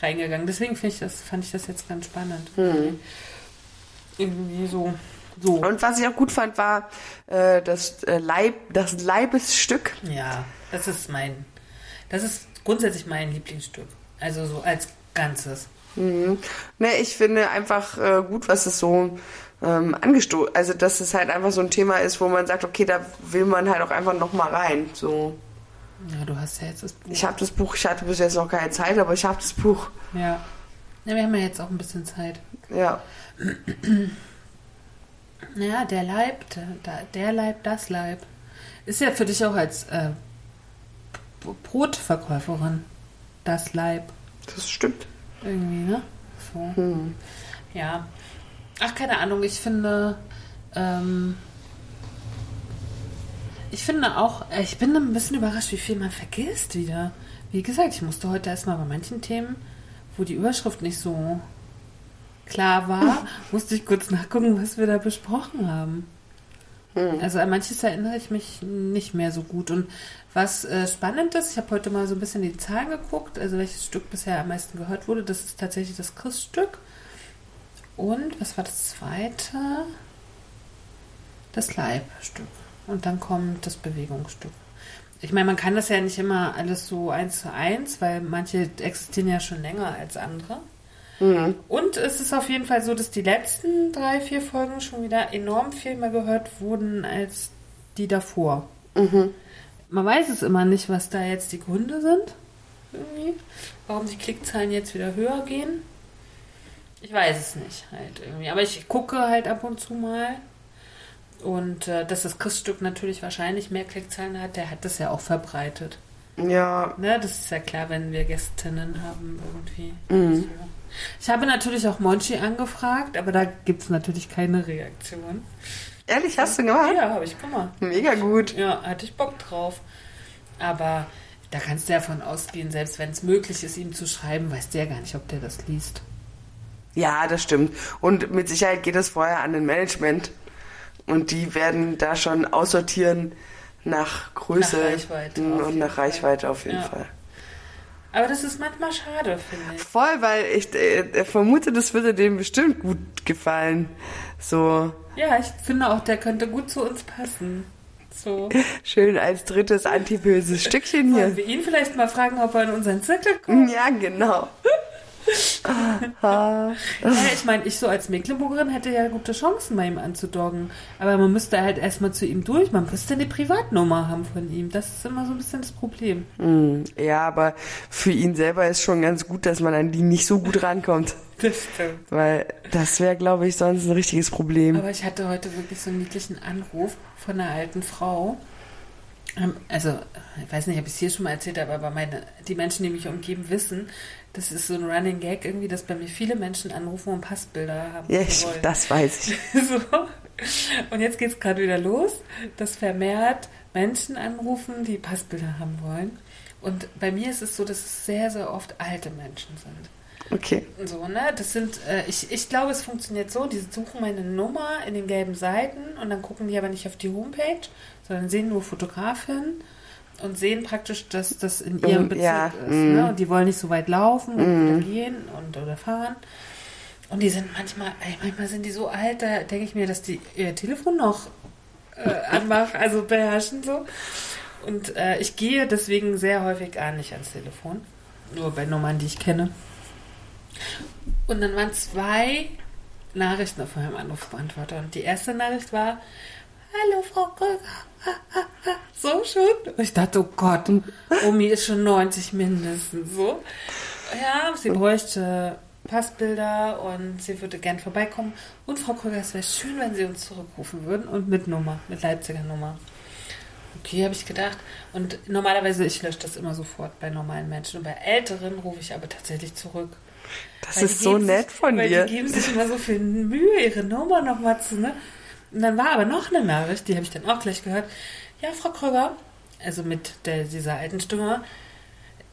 S2: reingegangen. Deswegen ich das, fand ich das jetzt ganz spannend. Irgendwie so. So.
S1: Und was ich auch gut fand, war äh, das, äh, Leib, das Leibesstück.
S2: Ja, das ist mein, das ist grundsätzlich mein Lieblingsstück. Also so als Ganzes.
S1: Mhm. Ne, ich finde einfach äh, gut, was es so ähm, angestoßen, also dass es halt einfach so ein Thema ist, wo man sagt, okay, da will man halt auch einfach noch mal rein. So,
S2: Ja, du hast ja jetzt das Buch.
S1: ich habe das Buch, ich hatte bis jetzt noch keine Zeit, aber ich habe das Buch.
S2: Ja. ja. Wir haben ja jetzt auch ein bisschen Zeit.
S1: Ja,
S2: Naja, der Leib, der, der Leib, das Leib. Ist ja für dich auch als äh, Brotverkäuferin. Das Leib.
S1: Das stimmt.
S2: Irgendwie, ne? So. Ja. Ach, keine Ahnung, ich finde. Ähm, ich finde auch, äh, ich bin ein bisschen überrascht, wie viel man vergisst wieder. Wie gesagt, ich musste heute erstmal bei manchen Themen, wo die Überschrift nicht so klar war, musste ich kurz nachgucken, was wir da besprochen haben. Also an manches erinnere ich mich nicht mehr so gut. Und was äh, spannend ist, ich habe heute mal so ein bisschen die Zahlen geguckt, also welches Stück bisher am meisten gehört wurde. Das ist tatsächlich das Christstück. Und was war das zweite? Das Leibstück. Und dann kommt das Bewegungsstück. Ich meine, man kann das ja nicht immer alles so eins zu eins, weil manche existieren ja schon länger als andere. Und es ist auf jeden Fall so, dass die letzten drei, vier Folgen schon wieder enorm viel mehr gehört wurden als die davor. Man weiß es immer nicht, was da jetzt die Gründe sind. Irgendwie. Warum die Klickzahlen jetzt wieder höher gehen. Ich weiß es nicht halt irgendwie. Aber ich gucke halt ab und zu mal. Und äh, dass das Christstück natürlich wahrscheinlich mehr Klickzahlen hat, der hat das ja auch verbreitet.
S1: Ja,
S2: Ne, das ist ja klar, wenn wir Gästinnen haben irgendwie. So. Ich habe natürlich auch Monchi angefragt, aber da gibt es natürlich keine Reaktion.
S1: ehrlich, hast du gemacht?
S2: Ja, habe ich gemacht.
S1: Mega gut.
S2: Ja, hatte ich Bock drauf. Aber da kannst du ja von ausgehen, selbst wenn es möglich ist, ihm zu schreiben, weiß der gar nicht, ob der das liest.
S1: Ja, das stimmt. Und mit Sicherheit geht es vorher an den Management. Und die werden da schon aussortieren nach Größe
S2: Nach Reichweite
S1: und nach
S2: Fall.
S1: Reichweite auf jeden
S2: Ja.
S1: Fall.
S2: Aber das ist manchmal schade, finde ich.
S1: Voll, weil ich äh, vermute, das würde dem bestimmt gut gefallen. So
S2: Ja, ich finde auch, der könnte gut zu uns passen. So.
S1: schön als drittes antiböses Stückchen
S2: Wollen
S1: hier.
S2: wir ihn vielleicht mal fragen, ob er in unseren Zirkel kommt?
S1: Ja, genau.
S2: Ja, ich meine, ich so als Mecklenburgerin hätte ja gute Chancen, bei ihm anzudoggen. Aber man müsste halt erstmal zu ihm durch. Man müsste eine Privatnummer haben von ihm. Das ist immer so ein bisschen das Problem.
S1: Hm, Ja, aber für ihn selber ist schon ganz gut, dass man an die nicht so gut rankommt.
S2: Das stimmt.
S1: Weil das wäre, glaube ich, sonst ein richtiges Problem.
S2: Aber ich hatte heute wirklich so einen niedlichen Anruf von einer alten Frau. Ähm, Also, ich weiß nicht, ob ich es hier schon mal erzählt habe, aber meine, die Menschen, die mich umgeben, wissen, das ist so ein Running Gag irgendwie, dass bei mir viele Menschen anrufen und Passbilder haben
S1: Ja, ich, das weiß ich.
S2: So. Und jetzt geht es gerade wieder los, dass vermehrt Menschen anrufen, die Passbilder haben wollen. Und bei mir ist es so, dass es sehr, sehr oft alte Menschen sind.
S1: Okay.
S2: So, ne? Das sind, äh, ich, ich glaube, es funktioniert so, die suchen meine Nummer in den gelben Seiten und dann gucken die aber nicht auf die Homepage, sondern sehen nur Fotografin und sehen praktisch, dass das in ihrem
S1: Mm,
S2: Bezirk
S1: ja,
S2: ist.
S1: mm.
S2: Ne? Und die wollen nicht so weit laufen und oder gehen und oder fahren. Und die sind manchmal, ey, manchmal sind die so alt, da denke ich mir, dass die ihr Telefon noch äh, anmachen, also beherrschen so. Und äh, ich gehe deswegen sehr häufig gar nicht ans Telefon. Nur bei Nummern, die ich kenne. Und dann waren zwei Nachrichten auf meinem Anrufbeantworter. Und die erste Nachricht war, Hallo Frau Kröger. So schon? Und ich dachte, oh Gott, Omi ist schon 90 mindestens. So. Ja, sie bräuchte Passbilder und sie würde gern vorbeikommen. Und Frau Kröger, es wäre schön, wenn Sie uns zurückrufen würden und mit Nummer, mit Leipziger Nummer. Okay, habe ich gedacht. Und normalerweise, ich lösche das immer sofort bei normalen Menschen. Und bei Älteren rufe ich aber tatsächlich zurück.
S1: Das
S2: Weil
S1: ist so nett
S2: sich,
S1: von
S2: weil
S1: dir.
S2: Die geben sich immer so viel Mühe, ihre Nummer nochmal zu, ne? Und dann war aber noch eine Nachricht, die habe ich dann auch gleich gehört. Ja, Frau Kröger, also mit der, dieser alten Stimme,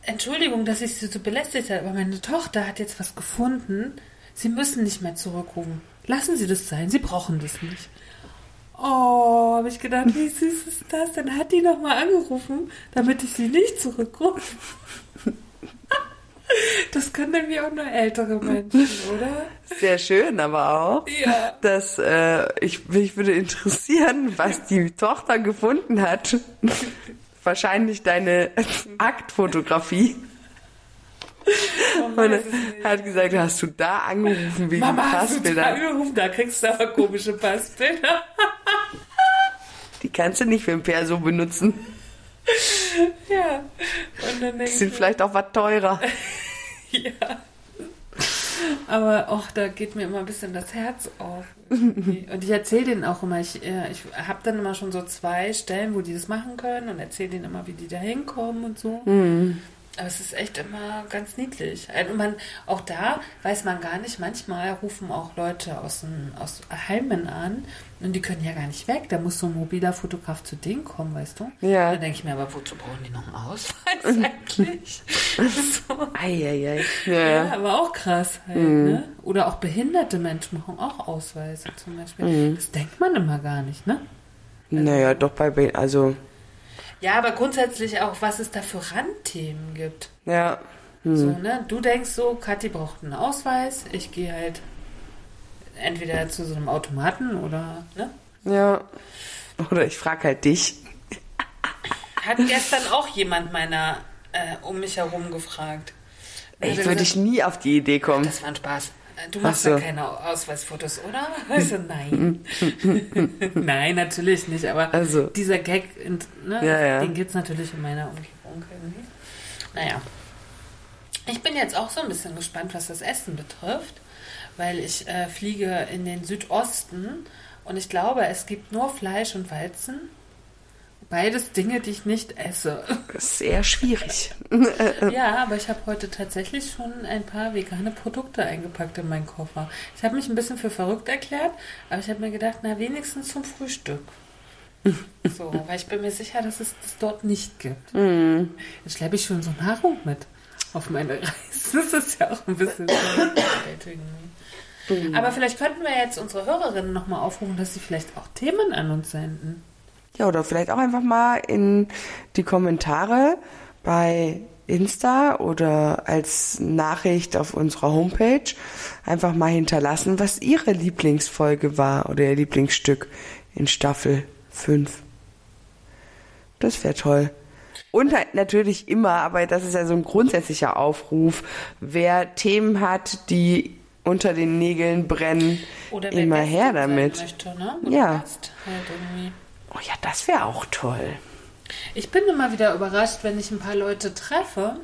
S2: Entschuldigung, dass ich Sie so belästigt habe, aber meine Tochter hat jetzt was gefunden. Sie müssen nicht mehr zurückrufen. Lassen Sie das sein, Sie brauchen das nicht. Oh, habe ich gedacht, wie süß ist das? Dann hat die nochmal angerufen, damit ich sie nicht zurückrufe. Das können nämlich auch nur ältere Menschen, oder?
S1: Sehr schön, aber auch,
S2: Ja.
S1: dass äh, ich mich würde interessieren, was die Tochter gefunden hat. Wahrscheinlich deine Aktfotografie.
S2: Man
S1: Und hat gesagt, hast du da angerufen wegen
S2: Mama, hast du da angerufen? Da kriegst du aber komische Passbilder.
S1: Die kannst du nicht für ein Perso benutzen.
S2: Ja. Und dann
S1: Die sind
S2: ich,
S1: vielleicht auch was teurer.
S2: ja. Aber auch da geht mir immer ein bisschen das Herz auf. und ich erzähle denen auch immer, ich, äh, ich habe dann immer schon so zwei Stellen, wo die das machen können und erzähle denen immer, wie die da hinkommen und so.
S1: Mhm.
S2: Aber es ist echt immer ganz niedlich. Also man, auch da weiß man gar nicht, manchmal rufen auch Leute aus, dem, aus Heimen an und die können ja gar nicht weg. Da muss so ein mobiler Fotograf zu denen kommen, weißt du?
S1: Ja.
S2: Da denke ich mir, aber wozu brauchen die noch einen Ausweis eigentlich? so.
S1: Eieiei. Ja,
S2: Ja, aber auch krass halt, ne? Oder auch behinderte Menschen machen auch Ausweise zum Beispiel. Das denkt man immer gar nicht, ne?
S1: Naja, doch bei, Be- also,
S2: Ja, aber grundsätzlich auch, was es da für Randthemen gibt.
S1: ja.
S2: So, ne? Du denkst so, Kathi braucht einen Ausweis, ich gehe halt entweder zu so einem Automaten oder, ne?
S1: Ja. Oder ich frage halt dich.
S2: Hat gestern auch jemand meiner äh, um mich herum gefragt.
S1: Ey,
S2: er
S1: würde
S2: gesagt,
S1: ich nie auf die Idee kommen.
S2: Das war ein Spaß. Äh, Du
S1: Ach
S2: machst
S1: so.
S2: ja keine Ausweisfotos, oder? Also nein. nein, natürlich nicht. Aber
S1: Also.
S2: dieser Gag, ne,
S1: Ja, ja.
S2: den gibt es natürlich in meiner Umgebung irgendwie. Naja. Ich bin jetzt auch so ein bisschen gespannt, was das Essen betrifft, weil ich äh, fliege in den Südosten und ich glaube, es gibt nur Fleisch und Weizen. Beides Dinge, die ich nicht esse.
S1: Sehr schwierig.
S2: Ja, aber ich habe heute tatsächlich schon ein paar vegane Produkte eingepackt in meinen Koffer. Ich habe mich ein bisschen für verrückt erklärt, aber ich habe mir gedacht, na wenigstens zum Frühstück. So, weil ich bin mir sicher, dass es das dort nicht gibt. Jetzt schleppe ich schon so Nahrung mit auf meine Reise. Das ist ja auch ein bisschen überwältigend. Aber vielleicht könnten wir jetzt unsere Hörerinnen nochmal aufrufen, dass sie vielleicht auch Themen an uns senden.
S1: Ja, oder vielleicht auch einfach mal in die Kommentare bei Insta oder als Nachricht auf unserer Homepage einfach mal hinterlassen, was ihre Lieblingsfolge war oder ihr Lieblingsstück in Staffel 5. Das wäre toll. Und halt natürlich immer, aber das ist ja so ein grundsätzlicher Aufruf, wer Themen hat, die unter den Nägeln brennen, immer her damit.
S2: Möchte, ne?
S1: Ja.
S2: Gast halt.
S1: Oh ja, das wäre auch toll.
S2: Ich bin immer wieder überrascht, wenn ich ein paar Leute treffe.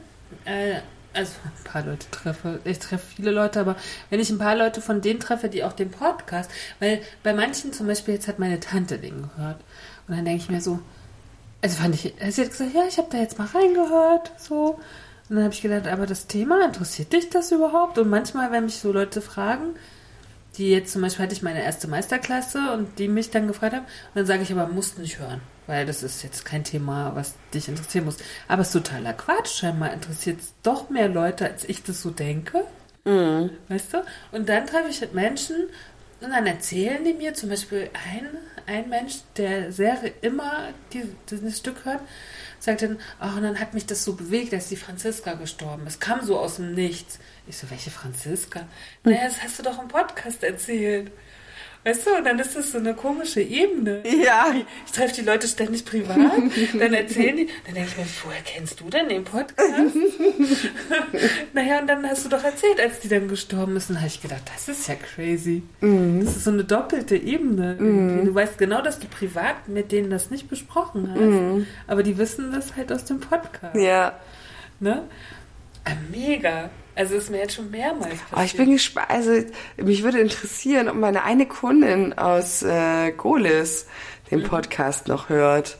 S2: Äh, also ein paar Leute treffe. Ich treffe viele Leute, aber wenn ich ein paar Leute von denen treffe, die auch den Podcast, weil bei manchen zum Beispiel, jetzt hat meine Tante den gehört. Und dann denke ich mir so, also fand ich, sie hat gesagt, ja, ich habe da jetzt mal reingehört, so. Und dann habe ich gedacht, aber das Thema, interessiert dich das überhaupt? Und manchmal, wenn mich so Leute fragen, die jetzt zum Beispiel hatte ich meine erste Meisterklasse und die mich dann gefragt haben. Und dann sage ich aber, musst nicht hören, weil das ist jetzt kein Thema, was dich interessieren muss. Aber es ist totaler Quatsch. Scheinbar interessiert es doch mehr Leute, als ich das so denke. Weißt du? Und dann treffe ich halt Menschen und dann erzählen die mir zum Beispiel ein, ein Mensch, der sehr immer die, dieses Stück hört, sagt dann, ach, und dann hat mich das so bewegt, als die Franziska gestorben ist. Kam so aus dem Nichts. Ich so, welche Franziska? Naja, das hast du doch im Podcast erzählt. Weißt du, und dann ist das so eine komische Ebene.
S1: Ja.
S2: Ich treffe die Leute ständig privat, dann erzählen die, dann denke ich mir, woher kennst du denn den Podcast? naja, und dann hast du doch erzählt, als die dann gestorben ist. Und habe ich gedacht, das ist ja crazy. Das ist so eine doppelte Ebene. irgendwie. Du weißt genau, dass du privat mit denen das nicht besprochen hast, aber die wissen das halt aus dem Podcast.
S1: Ja.
S2: Ne? Ah, mega. Also ist mir jetzt schon mehrmals passiert.
S1: Aber ich bin gespannt, also mich würde interessieren, ob meine eine Kundin aus äh, Golis den Podcast noch hört.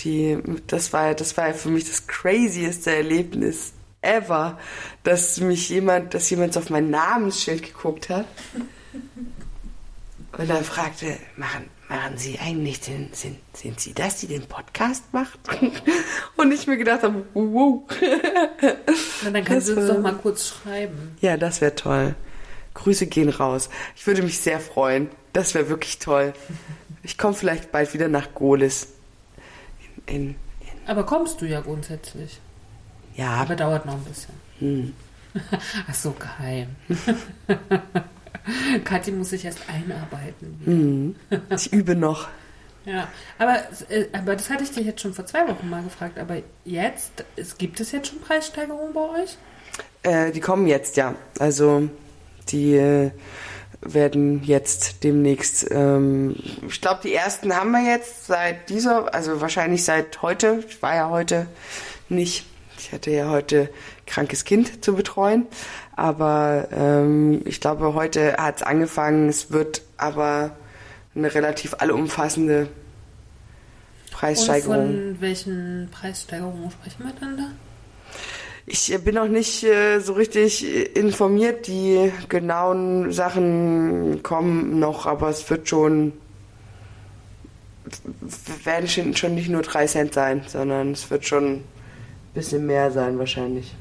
S1: Die, das war, das war für mich das crazieste Erlebnis ever, dass mich jemand, dass jemand so auf mein Namensschild geguckt hat und dann fragte, machen, machen Sie eigentlich den, sind, sind Sie das, die den Podcast macht? Und ich mir gedacht habe, wow.
S2: Na, dann kannst du
S1: das
S2: uns
S1: war-
S2: doch mal kurz schreiben.
S1: Ja, das wäre toll. Grüße gehen raus. Ich würde mich sehr freuen. Das wäre wirklich toll. Ich komme vielleicht bald wieder nach Golis. In, in,
S2: Aber kommst du ja grundsätzlich.
S1: ja,
S2: Aber dauert noch ein bisschen.
S1: Hm.
S2: Ach so, geheim. Kathi muss sich erst einarbeiten.
S1: Hm. ich übe noch.
S2: Ja, aber, äh, aber das hatte ich dir jetzt schon vor zwei Wochen mal gefragt. Aber jetzt, es, gibt es jetzt schon Preissteigerungen bei euch?
S1: Äh, die kommen jetzt, ja. Also die äh, werden jetzt demnächst, ähm, ich glaube, die ersten haben wir jetzt seit dieser, also wahrscheinlich seit heute, ich war ja heute nicht, ich hatte ja heute krankes Kind zu betreuen, aber ähm, ich glaube, heute hat es angefangen. Es wird aber eine relativ allumfassende Preissteigerung.
S2: Und von welchen Preissteigerungen sprechen wir dann da?
S1: Ich äh, bin noch nicht äh, so richtig informiert. Die genauen Sachen kommen noch, aber es wird schon werden schon, schon nicht nur drei Cent sein, sondern es wird schon ein bisschen mehr sein wahrscheinlich.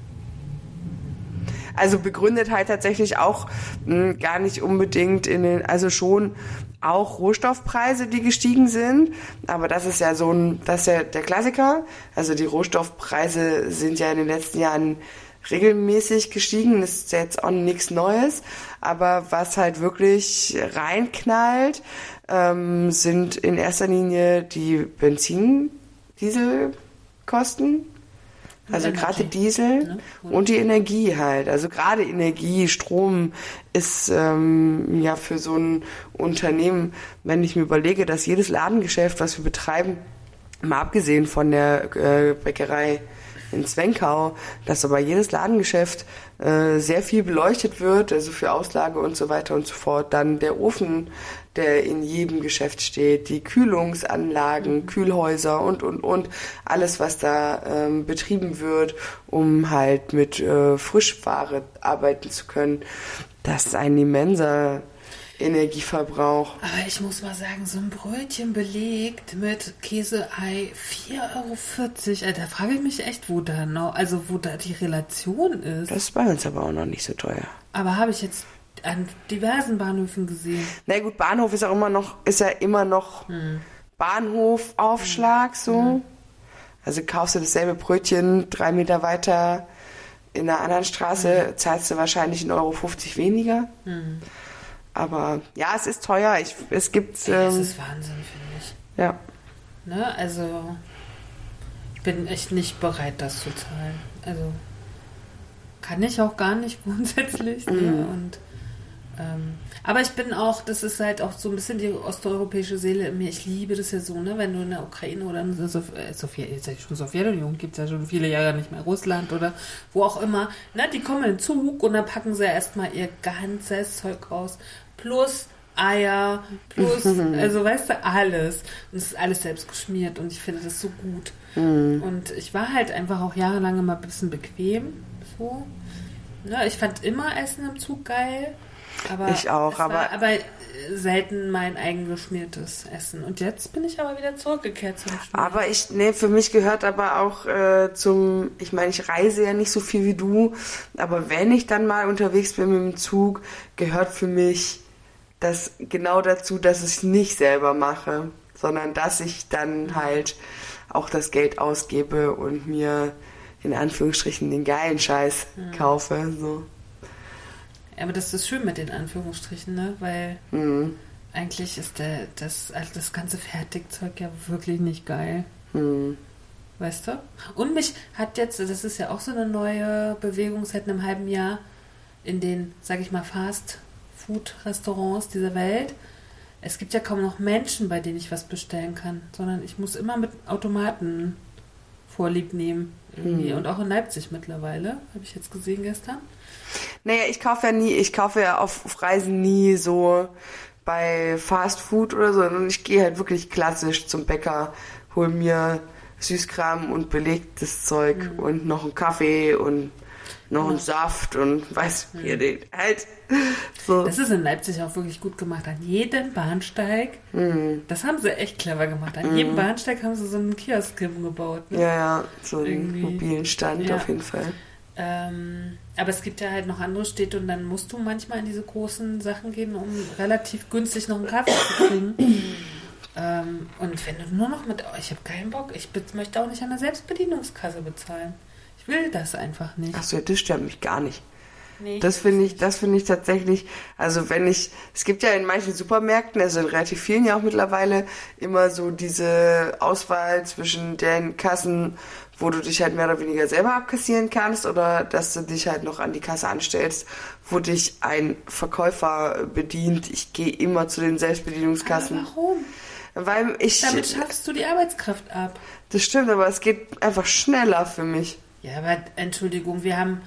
S1: Also begründet halt tatsächlich auch mh, gar nicht unbedingt in den, also schon auch Rohstoffpreise, die gestiegen sind. Aber das ist ja so ein, das ist ja der Klassiker. Also die Rohstoffpreise sind ja in den letzten Jahren regelmäßig gestiegen. Das ist jetzt auch nichts Neues. Aber was halt wirklich reinknallt, ähm, sind in erster Linie die Benzin, Dieselkosten. Also gerade Diesel
S2: ne?
S1: und die Energie halt. Also gerade Energie, Strom ist ähm, ja für so ein Unternehmen, wenn ich mir überlege, dass jedes Ladengeschäft, was wir betreiben, mal abgesehen von der äh, Bäckerei in Zwenkau, dass aber jedes Ladengeschäft äh, sehr viel beleuchtet wird, also für Auslage und so weiter und so fort. Dann der Ofen, der in jedem Geschäft steht, die Kühlungsanlagen, Kühlhäuser und, und, und, alles, was da ähm, betrieben wird, um halt mit äh, Frischware arbeiten zu können. Das ist ein immenser Energieverbrauch.
S2: Aber ich muss mal sagen, so ein Brötchen belegt mit Käse, Ei, 4,40 Euro. Alter, Da frage ich mich echt, wo da noch, also wo da die Relation ist.
S1: Das ist bei uns aber auch noch nicht so teuer.
S2: Aber habe ich jetzt an diversen Bahnhöfen gesehen.
S1: Na gut, Bahnhof ist auch immer noch, ist ja immer noch Bahnhofaufschlag so. Also kaufst du dasselbe Brötchen drei Meter weiter in einer anderen Straße, zahlst du wahrscheinlich 1,50 Euro weniger. Aber ja, es ist teuer. Ich, es gibt
S2: Ey, das
S1: ähm,
S2: ist Wahnsinn, finde ich.
S1: ja.
S2: Ne? Also, ich bin echt nicht bereit, das zu zahlen. Also, kann ich auch gar nicht grundsätzlich. Ne? Und, ähm, aber ich bin auch, das ist halt auch so ein bisschen die osteuropäische Seele in mir. Ich liebe das ja so, ne? wenn du in der Ukraine oder in der Sof äh, Sowjet, jetzt schon Sowjetunion, gibt es ja schon viele Jahre nicht mehr, Russland oder wo auch immer, ne? die kommen in den Zug und dann packen sie erstmal ihr ganzes Zeug aus. Plus Eier, plus, also weißt du, alles. Und es ist alles selbst geschmiert und ich finde das so gut. Und ich war halt einfach auch jahrelang immer ein bisschen bequem. So. Ne, ich fand immer Essen im Zug geil. Aber
S1: Ich auch, aber-
S2: aber äh, selten mein eigengeschmiertes Essen. Und jetzt bin ich aber wieder zurückgekehrt zum Schmieren.
S1: Aber ich, nee, für mich gehört aber auch äh, zum, ich meine, ich reise ja nicht so viel wie du, aber wenn ich dann mal unterwegs bin mit dem Zug, gehört für mich das genau dazu, dass ich es nicht selber mache, sondern dass ich dann halt auch das Geld ausgebe und mir in Anführungsstrichen den geilen Scheiß kaufe. So.
S2: Aber das ist schön mit den Anführungsstrichen, ne? Weil
S1: Mhm.
S2: eigentlich ist der, das, also das ganze Fertigzeug ja wirklich nicht geil.
S1: Mhm.
S2: Weißt du? Und mich hat jetzt, das ist ja auch so eine neue Bewegung seit einem halben Jahr in den, sag ich mal, Fast-Food-Restaurants dieser Welt. Es gibt ja kaum noch Menschen, bei denen ich was bestellen kann, sondern ich muss immer mit Automaten Vorlieb nehmen. Irgendwie.
S1: Hm.
S2: Und auch in Leipzig mittlerweile, habe ich jetzt gesehen gestern.
S1: Naja, ich kaufe ja nie, ich kaufe ja auf, auf Reisen nie so bei Fast Food oder so, sondern ich gehe halt wirklich klassisch zum Bäcker, hol mir Süßkram und belegtes Zeug und noch einen Kaffee und noch einen Saft und weiß hier den halt so.
S2: Das ist in Leipzig auch wirklich gut gemacht. An jedem Bahnsteig, das haben sie echt clever gemacht. An jedem Bahnsteig haben sie so einen Kiosk gebaut. Ne?
S1: Ja, ja, so einen
S2: Irgendwie.
S1: mobilen Stand
S2: Ja.
S1: auf jeden Fall.
S2: Ähm, aber es gibt ja halt noch andere Städte und dann musst du manchmal in diese großen Sachen gehen, um relativ günstig noch einen Kaffee zu kriegen. ähm, und wenn du nur noch mit, oh, ich habe keinen Bock, ich möchte auch nicht an der Selbstbedienungskasse bezahlen. Ich will das einfach nicht.
S1: Achso, das stört mich gar nicht.
S2: Nee,
S1: Das finde ich, das finde ich tatsächlich, also wenn ich, es gibt ja in manchen Supermärkten, also in relativ vielen ja auch mittlerweile, immer so diese Auswahl zwischen den Kassen, wo du dich halt mehr oder weniger selber abkassieren kannst oder dass du dich halt noch an die Kasse anstellst, wo dich ein Verkäufer bedient. Ich gehe immer zu den
S2: aber
S1: Selbstbedienungskassen,
S2: warum?
S1: weil ich,
S2: Damit schaffst du die Arbeitskraft ab.
S1: das stimmt, aber es geht einfach schneller für mich.
S2: Ja, aber Entschuldigung, wir haben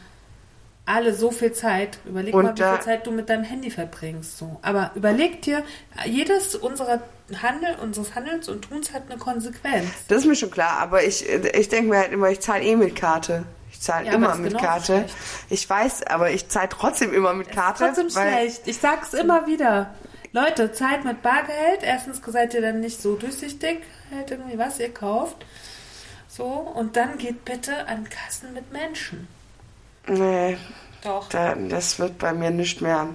S2: alle so viel Zeit. Überleg
S1: Und
S2: mal, wie viel Zeit du mit deinem Handy verbringst. So. Aber überleg dir, jedes unserer Handel, unseres Handelns und Tuns hat eine Konsequenz.
S1: Das ist mir schon klar, aber ich, ich denke mir halt immer, ich zahle eh mit Karte. Ich zahle
S2: Ja,
S1: immer
S2: ist
S1: mit
S2: genauso
S1: Karte.
S2: schlecht.
S1: Ich weiß, aber ich zahle trotzdem immer mit Karte.
S2: Trotzdem
S1: weil,
S2: schlecht. Ich sag's immer wieder. Leute, zahlt mit Bargeld. Erstens seid ihr dann nicht so durchsichtig, halt irgendwie was ihr kauft. So, und dann geht bitte an Kassen mit Menschen.
S1: Nee,
S2: Doch.
S1: da, das wird bei mir nicht mehr.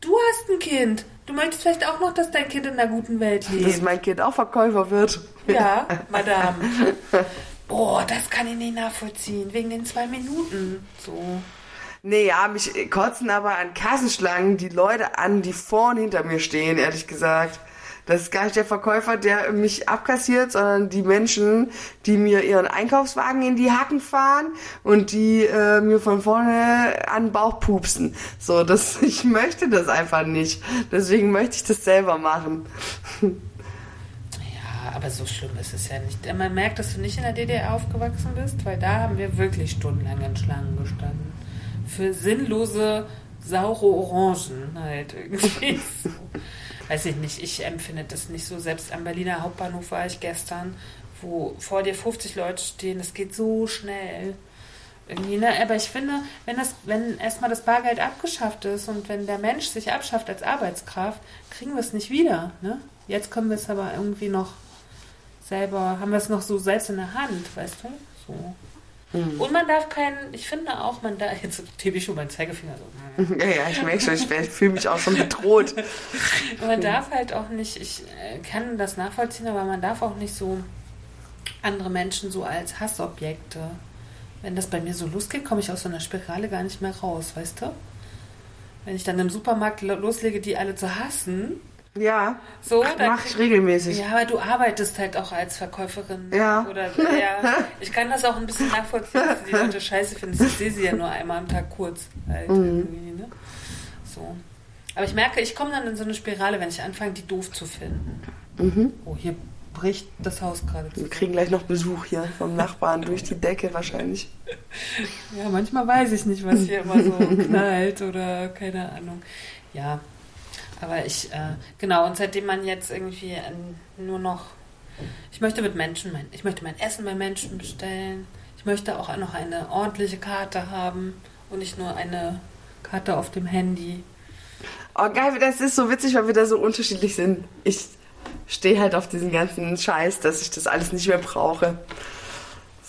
S2: Du hast ein Kind. Du möchtest vielleicht auch noch, dass dein Kind in einer guten Welt
S1: Dass
S2: lebt.
S1: mein Kind auch Verkäufer wird.
S2: Ja, Madame. Boah, das kann ich nicht nachvollziehen. Wegen den zwei Minuten. So.
S1: Nee, ja, mich kotzen aber an Kassenschlangen die Leute an, die vorne hinter mir stehen, ehrlich gesagt. Das ist gar nicht der Verkäufer, der mich abkassiert, sondern die Menschen, die mir ihren Einkaufswagen in die Hacken fahren und die äh, mir von vorne an den Bauch pupsen. So, das, ich möchte das einfach nicht. Deswegen möchte ich das selber machen.
S2: Ja, aber so schlimm ist es ja nicht. Man merkt, dass du nicht in der DDR aufgewachsen bist, weil da haben wir wirklich stundenlang in Schlangen gestanden. Für sinnlose, saure Orangen halt irgendwie. Weiß ich nicht, ich empfinde das nicht so. Selbst am Berliner Hauptbahnhof war ich gestern, wo vor dir 50 Leute stehen. Das geht so schnell. Irgendwie, ne? Aber ich finde, wenn wenn erstmal das Bargeld abgeschafft ist und wenn der Mensch sich abschafft als Arbeitskraft, kriegen wir es nicht wieder. Ne? Jetzt können wir es aber irgendwie noch selber, haben wir es noch so selbst in der Hand, weißt du? So. Und man darf keinen, ich finde auch, man darf, jetzt hebe ich schon meinen Zeigefinger so.
S1: Ja, ja, ich merke schon, ich, fühle mich auch schon bedroht.
S2: Man darf halt auch nicht, ich äh, kann das nachvollziehen, aber man darf auch nicht so andere Menschen so als Hassobjekte. Wenn das bei mir so losgeht, komme ich aus so einer Spirale gar nicht mehr raus, weißt du? Wenn ich dann im Supermarkt lo- loslege, die alle zu hassen,
S1: Ja,
S2: so,
S1: Ach,
S2: dann
S1: mach ich regelmäßig.
S2: Ja, aber du arbeitest halt auch als Verkäuferin.
S1: Ja.
S2: Oder, ja. Ich kann das auch ein bisschen nachvollziehen, dass die Leute scheiße finden. Ich sehe sie ja nur einmal am Tag kurz. Halt irgendwie, ne? So. Aber ich merke, ich komme dann in so eine Spirale, wenn ich anfange, die doof zu finden. Oh, hier bricht das Haus gerade zu.
S1: Wir kriegen gleich noch Besuch hier vom Nachbarn durch die Decke wahrscheinlich.
S2: Ja, manchmal weiß ich nicht, was hier immer so knallt oder keine Ahnung. Ja, aber ich, äh, genau, und seitdem man jetzt irgendwie äh, nur noch, ich möchte mit Menschen, mein, ich möchte mein Essen bei Menschen bestellen. Ich möchte auch noch eine ordentliche Karte haben und nicht nur eine Karte auf dem Handy.
S1: Oh geil, das ist so witzig, weil wir da so unterschiedlich sind. Ich stehe halt auf diesen ganzen Scheiß, dass ich das alles nicht mehr brauche.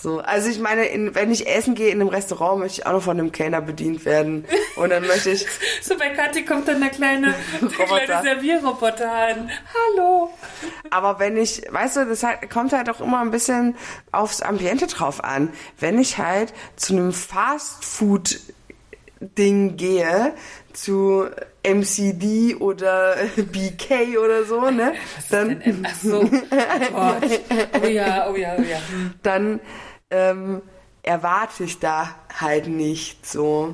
S1: So, also ich meine, in, wenn ich essen gehe in einem Restaurant, möchte ich auch noch von einem Kellner bedient werden. Und dann möchte ich,
S2: So, bei Kathi kommt dann der kleine, der kleine Servierroboter an. Hallo.
S1: aber wenn ich, weißt du, das halt, kommt halt auch immer ein bisschen aufs Ambiente drauf an. Wenn ich halt zu einem Fast-Food-Ding gehe, zu MCD oder BK oder so, ne? Dann,
S2: Denn, ach so. Oh, oh ja, oh ja, oh ja.
S1: Dann ähm, erwarte ich da halt nicht so.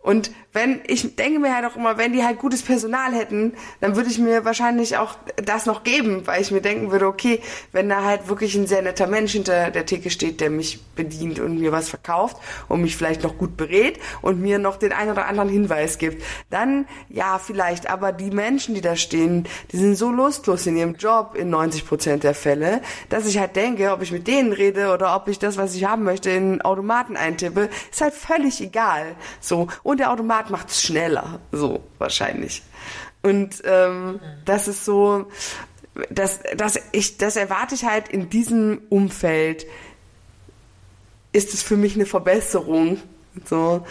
S1: Und wenn, ich denke mir halt auch immer, wenn die halt gutes Personal hätten, dann würde ich mir wahrscheinlich auch das noch geben, weil ich mir denken würde, okay, wenn da halt wirklich ein sehr netter Mensch hinter der Theke steht, der mich bedient und mir was verkauft und mich vielleicht noch gut berät und mir noch den einen oder anderen Hinweis gibt, dann ja, vielleicht. Aber die Menschen, die da stehen, die sind so lustlos in ihrem Job in 90 Prozent der Fälle, dass ich halt denke, ob ich mit denen rede oder ob ich das, was ich haben möchte, in Automaten eintippe, ist halt völlig egal. So. Und der Automat macht es schneller. So, wahrscheinlich. Und ähm, das ist so, das, das, ich, das erwarte ich halt in diesem Umfeld, ist es für mich eine Verbesserung. So.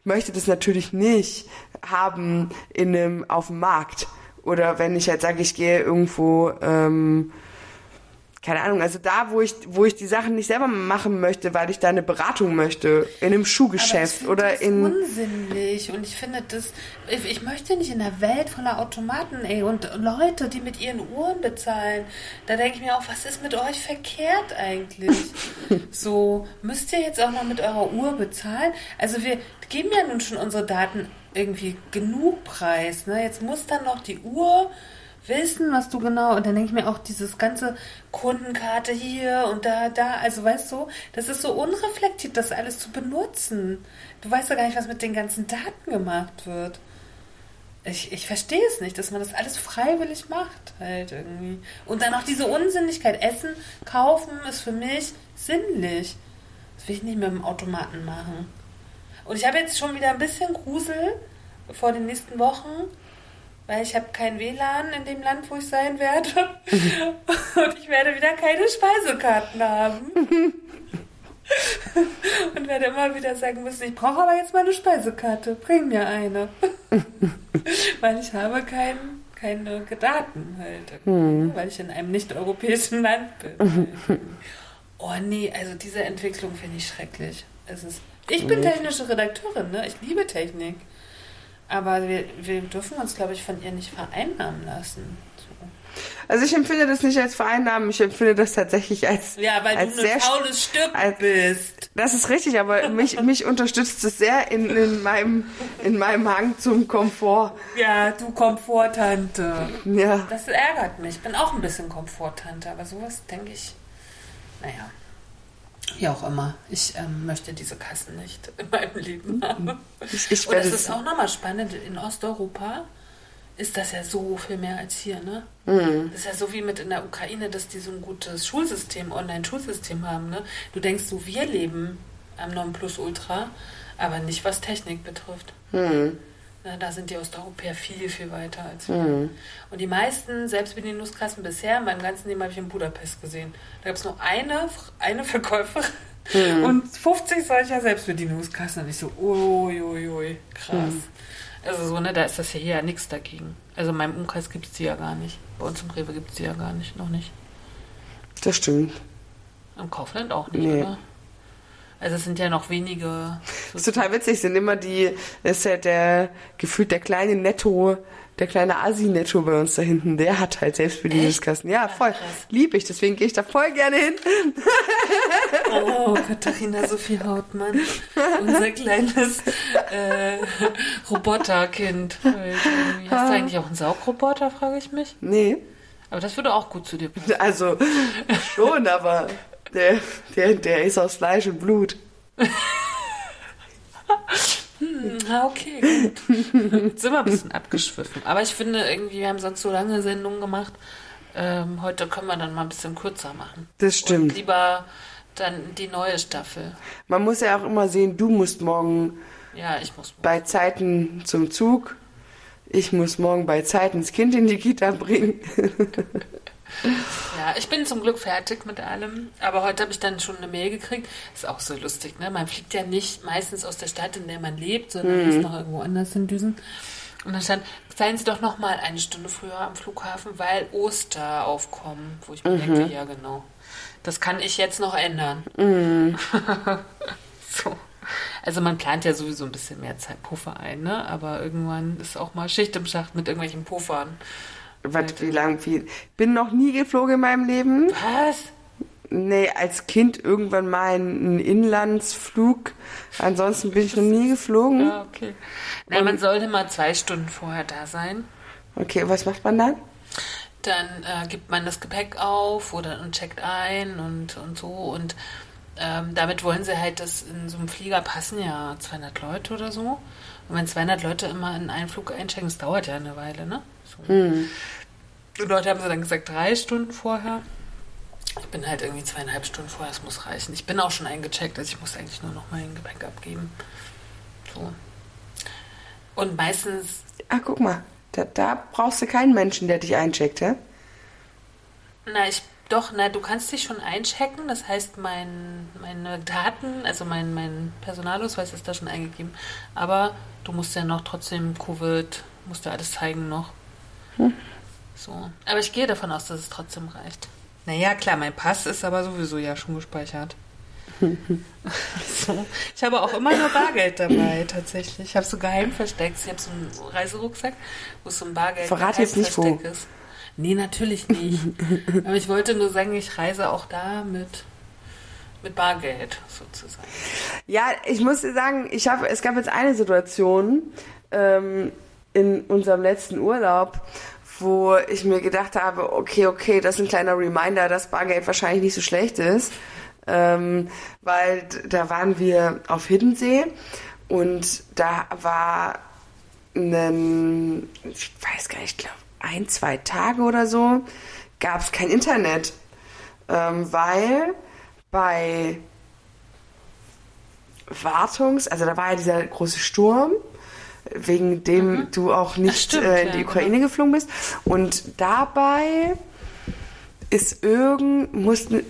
S1: Ich möchte das natürlich nicht haben in einem, auf dem Markt. Oder wenn ich halt sage, ich gehe irgendwo, ähm, keine Ahnung, also da, wo ich, wo ich die Sachen nicht selber machen möchte, weil ich da eine Beratung möchte, in einem Schuhgeschäft oder
S2: find
S1: in.
S2: das unsinnig und ich finde das ich, ich möchte nicht in der Welt voller Automaten ey und Leute, die mit ihren Uhren bezahlen. Da denke ich mir auch, was ist mit euch verkehrt eigentlich? so müsst ihr jetzt auch noch mit eurer Uhr bezahlen? Also wir geben ja nun schon unsere Daten irgendwie genug Preis, ne? Jetzt muss dann noch die Uhr wissen, was du genau. Und dann denke ich mir auch, dieses ganze Kundenkarte hier und da, da. Also weißt du, das ist so unreflektiert, das alles zu benutzen. Du weißt ja gar nicht, was mit den ganzen Daten gemacht wird. Ich, ich verstehe es nicht, dass man das alles freiwillig macht, halt irgendwie. Und dann auch diese Unsinnigkeit. Essen, kaufen ist für mich sinnlich. Das will ich nicht mit dem Automaten machen. Und ich habe jetzt schon wieder ein bisschen Grusel vor den nächsten Wochen, weil ich habe kein WLAN in dem Land, wo ich sein werde. Und ich werde wieder keine Speisekarten haben. Und werde immer wieder sagen müssen, ich brauche aber jetzt mal eine Speisekarte. Bring mir eine. weil ich habe kein, keine Daten halt.
S1: Hm.
S2: Weil ich in einem nicht-europäischen Land bin. oh nee, also diese Entwicklung finde ich schrecklich. Es ist, ich bin technische Redakteurin, ne? Ich liebe Technik. Aber wir, wir dürfen uns, glaube ich, von ihr nicht vereinnahmen lassen. So.
S1: Also ich empfinde das nicht als Vereinnahmen, ich empfinde das tatsächlich als
S2: Ja, weil
S1: als
S2: du ein
S1: sehr
S2: faules Stück
S1: als-
S2: bist.
S1: Das ist richtig, aber mich, mich unterstützt es sehr in, in, meinem, in meinem Hang zum Komfort.
S2: Ja, du Komforttante.
S1: Ja.
S2: Das ärgert mich. Ich bin auch ein bisschen Komforttante, aber sowas denke ich, naja. Wie auch immer. Ich ähm, möchte diese Kassen nicht in meinem Leben haben.
S1: Ich, ich
S2: Und das ist auch nochmal spannend. In Osteuropa ist das ja so viel mehr als hier, ne?
S1: Mhm.
S2: Das ist ja so wie mit in der Ukraine, dass die so ein gutes Schulsystem, Online-Schulsystem haben, ne? Du denkst so, wir leben am Nonplusultra, aber nicht was Technik betrifft.
S1: Hm.
S2: Na, da sind die Osteuropäer viel, viel weiter als wir. Und die meisten Selbstbedienungskassen bisher in meinem ganzen Leben habe ich in Budapest gesehen. Da gab es nur eine, eine Verkäuferin und 50 solcher Selbstbedienungskassen. Und ich so, uiuiui, krass. Also so, ne, da ist das ja hier ja nichts dagegen. Also in meinem Umkreis gibt es die ja gar nicht. Bei uns im Rewe gibt es die ja gar nicht, noch nicht.
S1: Das stimmt.
S2: Im Kaufland auch nicht,
S1: Nee.
S2: oder? Also es sind ja noch wenige.
S1: Das ist total witzig, sind immer die, ist ja der, gefühlt der kleine Netto, der kleine Asi-Netto bei uns da hinten, der hat halt Selbstbedienungskassen. Ja, voll.
S2: krass.
S1: Lieb ich, deswegen gehe ich da voll gerne hin.
S2: Oh, Katharina Sophie Hautmann. Unser kleines äh, Roboterkind. Hast du eigentlich auch einen Saugroboter, frage ich mich.
S1: Nee,
S2: Aber das würde auch gut zu dir passen.
S1: also schon, aber der, der, der ist aus Fleisch und Blut.
S2: Ah, okay, gut. Jetzt sind wir ein bisschen abgeschwiffen. Aber ich finde irgendwie, wir haben sonst so lange Sendungen gemacht. Ähm, heute können wir dann mal ein bisschen kürzer machen.
S1: Das
S2: Und
S1: stimmt.
S2: lieber dann die neue Staffel.
S1: Man muss ja auch immer sehen, du musst morgen
S2: Ja, ich muss.
S1: bei Zeiten zum Zug. Ich muss morgen bei Zeiten das Kind in die Kita bringen.
S2: Ja, ich bin zum Glück fertig mit allem. Aber heute habe ich dann schon eine Mail gekriegt. Ist auch so lustig, ne? Man fliegt ja nicht meistens aus der Stadt, in der man lebt, sondern ist noch irgendwo anders in Düsen. Und dann stand, seien Sie doch noch mal eine Stunde früher am Flughafen, weil Oster aufkommen. Wo ich mir denke, ja genau. Das kann ich jetzt noch ändern. so. Also man plant ja sowieso ein bisschen mehr Zeit Puffer ein, ne? Aber irgendwann ist auch mal Schicht im Schacht mit irgendwelchen Puffern.
S1: Was, wie lang, wie, bin noch nie geflogen in meinem Leben.
S2: Was?
S1: Nee, als Kind irgendwann mal einen Inlandsflug. Ansonsten bin ich noch nie geflogen.
S2: Ja, okay. Na, man sollte mal zwei Stunden vorher da sein.
S1: Okay, was macht man dann?
S2: Dann äh, gibt man das Gepäck auf oder und checkt ein und, und so. Und ähm, damit wollen sie halt, dass in so einem Flieger passen ja 200 Leute oder so. Und wenn 200 Leute immer in einen Flug einchecken, das dauert ja eine Weile, ne? So. Die Leute haben sie dann gesagt, drei Stunden vorher. Ich bin halt irgendwie zweieinhalb Stunden vorher, das muss reichen. Ich bin auch schon eingecheckt, also ich muss eigentlich nur noch mein Gepäck abgeben. So. Und meistens
S1: Ah, guck mal. Da, da brauchst du keinen Menschen, der dich eincheckt, hä?
S2: Na, ich doch, na, du kannst dich schon einchecken. Das heißt, mein, meine Daten, also mein, mein Personalausweis ist da schon eingegeben. Aber du musst ja noch trotzdem Covid, musst du alles zeigen noch. So. Aber ich gehe davon aus, dass es trotzdem reicht. Naja, klar, mein Pass ist aber sowieso ja schon gespeichert. so. Ich habe auch immer nur Bargeld dabei, tatsächlich. Ich habe so geheim versteckt. Ich habe so einen Reiserucksack, wo so ein Bargeld
S1: Verrat jetzt nicht, wo.
S2: ist. Nee, natürlich nicht. Aber ich wollte nur sagen, ich reise auch da mit, mit Bargeld sozusagen.
S1: Ja, ich muss dir sagen, ich habe, es gab jetzt eine Situation ähm, in unserem letzten Urlaub, wo ich mir gedacht habe, okay, okay, das ist ein kleiner Reminder, dass Bargeld wahrscheinlich nicht so schlecht ist. Ähm, weil da waren wir auf Hiddensee und da war ein, ich weiß gar nicht, ich glaube ein, zwei Tage oder so, gab es kein Internet. Ähm, weil bei Wartungs, also da war ja dieser große Sturm, wegen dem mhm. du auch nicht stimmt, äh, in die ja, Ukraine genau. geflogen bist. Und dabei ist irgend, mussten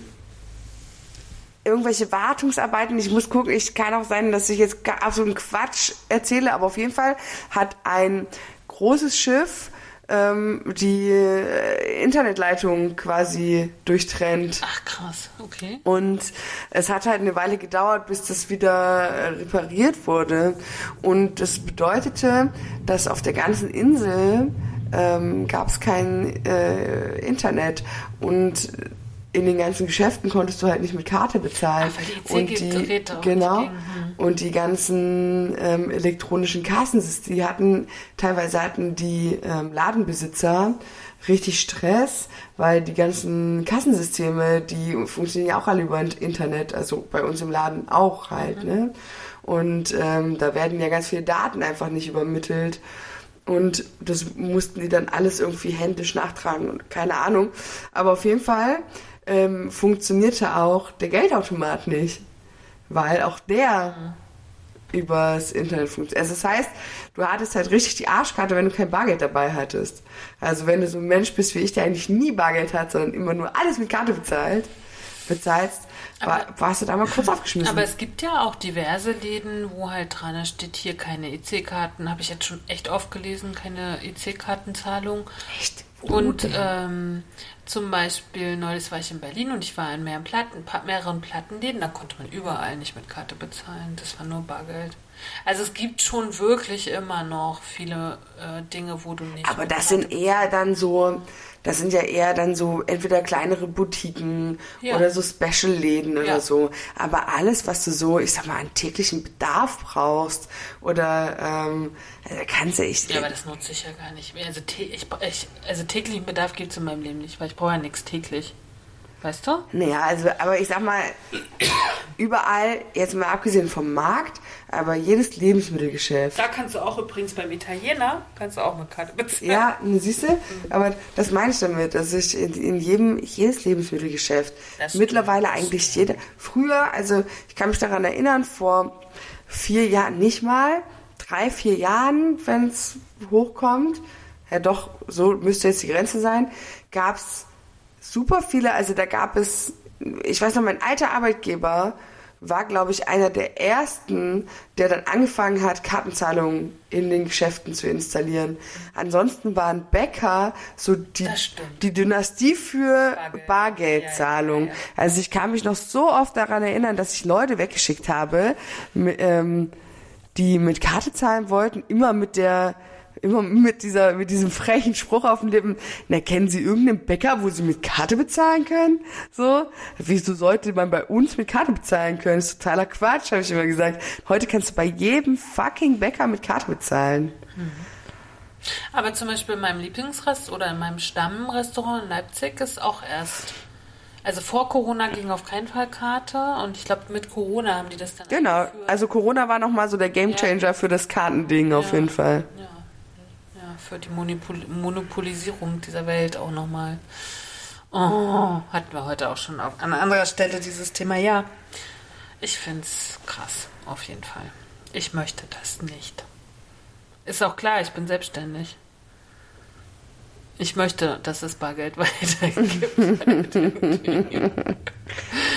S1: irgendwelche Wartungsarbeiten, ich muss gucken, ich kann auch sein, dass ich jetzt absoluten Quatsch erzähle, aber auf jeden Fall hat ein großes Schiff ähm, die äh, Internetleitung quasi durchtrennt.
S2: Ach krass, okay.
S1: Und es hat halt eine Weile gedauert, bis das wieder äh, repariert wurde. Und das bedeutete, dass auf der ganzen Insel ähm, gab es kein äh, Internet und in den ganzen Geschäften konntest du halt nicht mit Karte bezahlen.
S2: Ach, und die
S1: genau hm. und die ganzen ähm, elektronischen Kassensysteme, die hatten teilweise hatten die ähm, Ladenbesitzer richtig Stress, weil die ganzen Kassensysteme, die funktionieren ja auch alle über Internet, also bei uns im Laden auch halt, mhm. ne? Und ähm, da werden ja ganz viele Daten einfach nicht übermittelt. Und das mussten die dann alles irgendwie händisch nachtragen und keine Ahnung. Aber auf jeden Fall ähm, funktionierte auch der Geldautomat nicht, weil auch der mhm. übers Internet funktioniert. Also das heißt, du hattest halt richtig die Arschkarte, wenn du kein Bargeld dabei hattest. Also wenn du so ein Mensch bist wie ich, der eigentlich nie Bargeld hat, sondern immer nur alles mit Karte bezahlt, bezahlst, war, warst du da mal kurz aufgeschmissen.
S2: Aber es gibt ja auch diverse Läden, wo halt dran steht, hier keine EC-Karten, habe ich jetzt schon echt oft gelesen, keine EC-Kartenzahlung.
S1: Echt?
S2: Und ähm, zum Beispiel, neulich war ich in Berlin und ich war in mehreren, Platten, mehreren Plattenläden, da konnte man überall nicht mit Karte bezahlen. Das war nur Bargeld. Also es gibt schon wirklich immer noch viele äh, Dinge, wo du nicht.
S1: Aber das sind eher dann so, das sind ja eher dann so entweder kleinere Boutiquen ja. oder so Special-Läden oder ja. so. Aber alles, was du so, ich sag mal, an täglichen Bedarf brauchst oder ähm, also kannst du echt.
S2: Ja, aber das nutze ich ja gar nicht. Also, ich, ich, also täglichen Bedarf gibt es in meinem Leben nicht, weil ich brauche ja nichts täglich. Weißt du?
S1: Naja, also, aber ich sag mal, überall, jetzt mal abgesehen vom Markt, aber jedes Lebensmittelgeschäft.
S2: Da kannst du auch übrigens beim Italiener, kannst du auch mit Karte bezahlen.
S1: Ja, ne, siehst du? Aber das meine ich damit, dass ich in, in jedem, jedes Lebensmittelgeschäft, mittlerweile eigentlich jeder, früher, also ich kann mich daran erinnern, vor vier Jahren, nicht mal, drei, vier Jahren, wenn es hochkommt, ja doch, so müsste jetzt die Grenze sein, gab es super viele, also da gab es, ich weiß noch, mein alter Arbeitgeber war, glaube ich, einer der ersten, der dann angefangen hat, Kartenzahlungen in den Geschäften zu installieren. Ansonsten waren Bäcker so die, die Dynastie für Bargeld. Bargeldzahlung. Ja, ja, ja. Also ich kann mich noch so oft daran erinnern, dass ich Leute weggeschickt habe, ähm, die mit Karte zahlen wollten, immer mit der immer mit dieser, mit diesem frechen Spruch auf den Lippen, na, kennen Sie irgendeinen Bäcker, wo Sie mit Karte bezahlen können? So, wieso sollte man bei uns mit Karte bezahlen können? Das ist totaler Quatsch, habe ich immer gesagt. Heute kannst du bei jedem fucking Bäcker mit Karte bezahlen. Mhm.
S2: Aber zum Beispiel in meinem Lieblingsrest oder in meinem Stammrestaurant in Leipzig ist auch erst also vor Corona ging auf keinen Fall Karte und ich glaube mit Corona haben die das dann
S1: Genau, also Corona war nochmal so der Gamechanger ja. für das Kartending ja. auf jeden Fall.
S2: Ja für die Monopol Monopolisierung dieser Welt auch nochmal. Oh, hatten wir heute auch schon auf, an anderer Stelle dieses Thema. Ja, ich finde es krass, auf jeden Fall. Ich möchte das nicht. Ist auch klar, ich bin selbstständig. Ich möchte, dass es Bargeld weitergibt.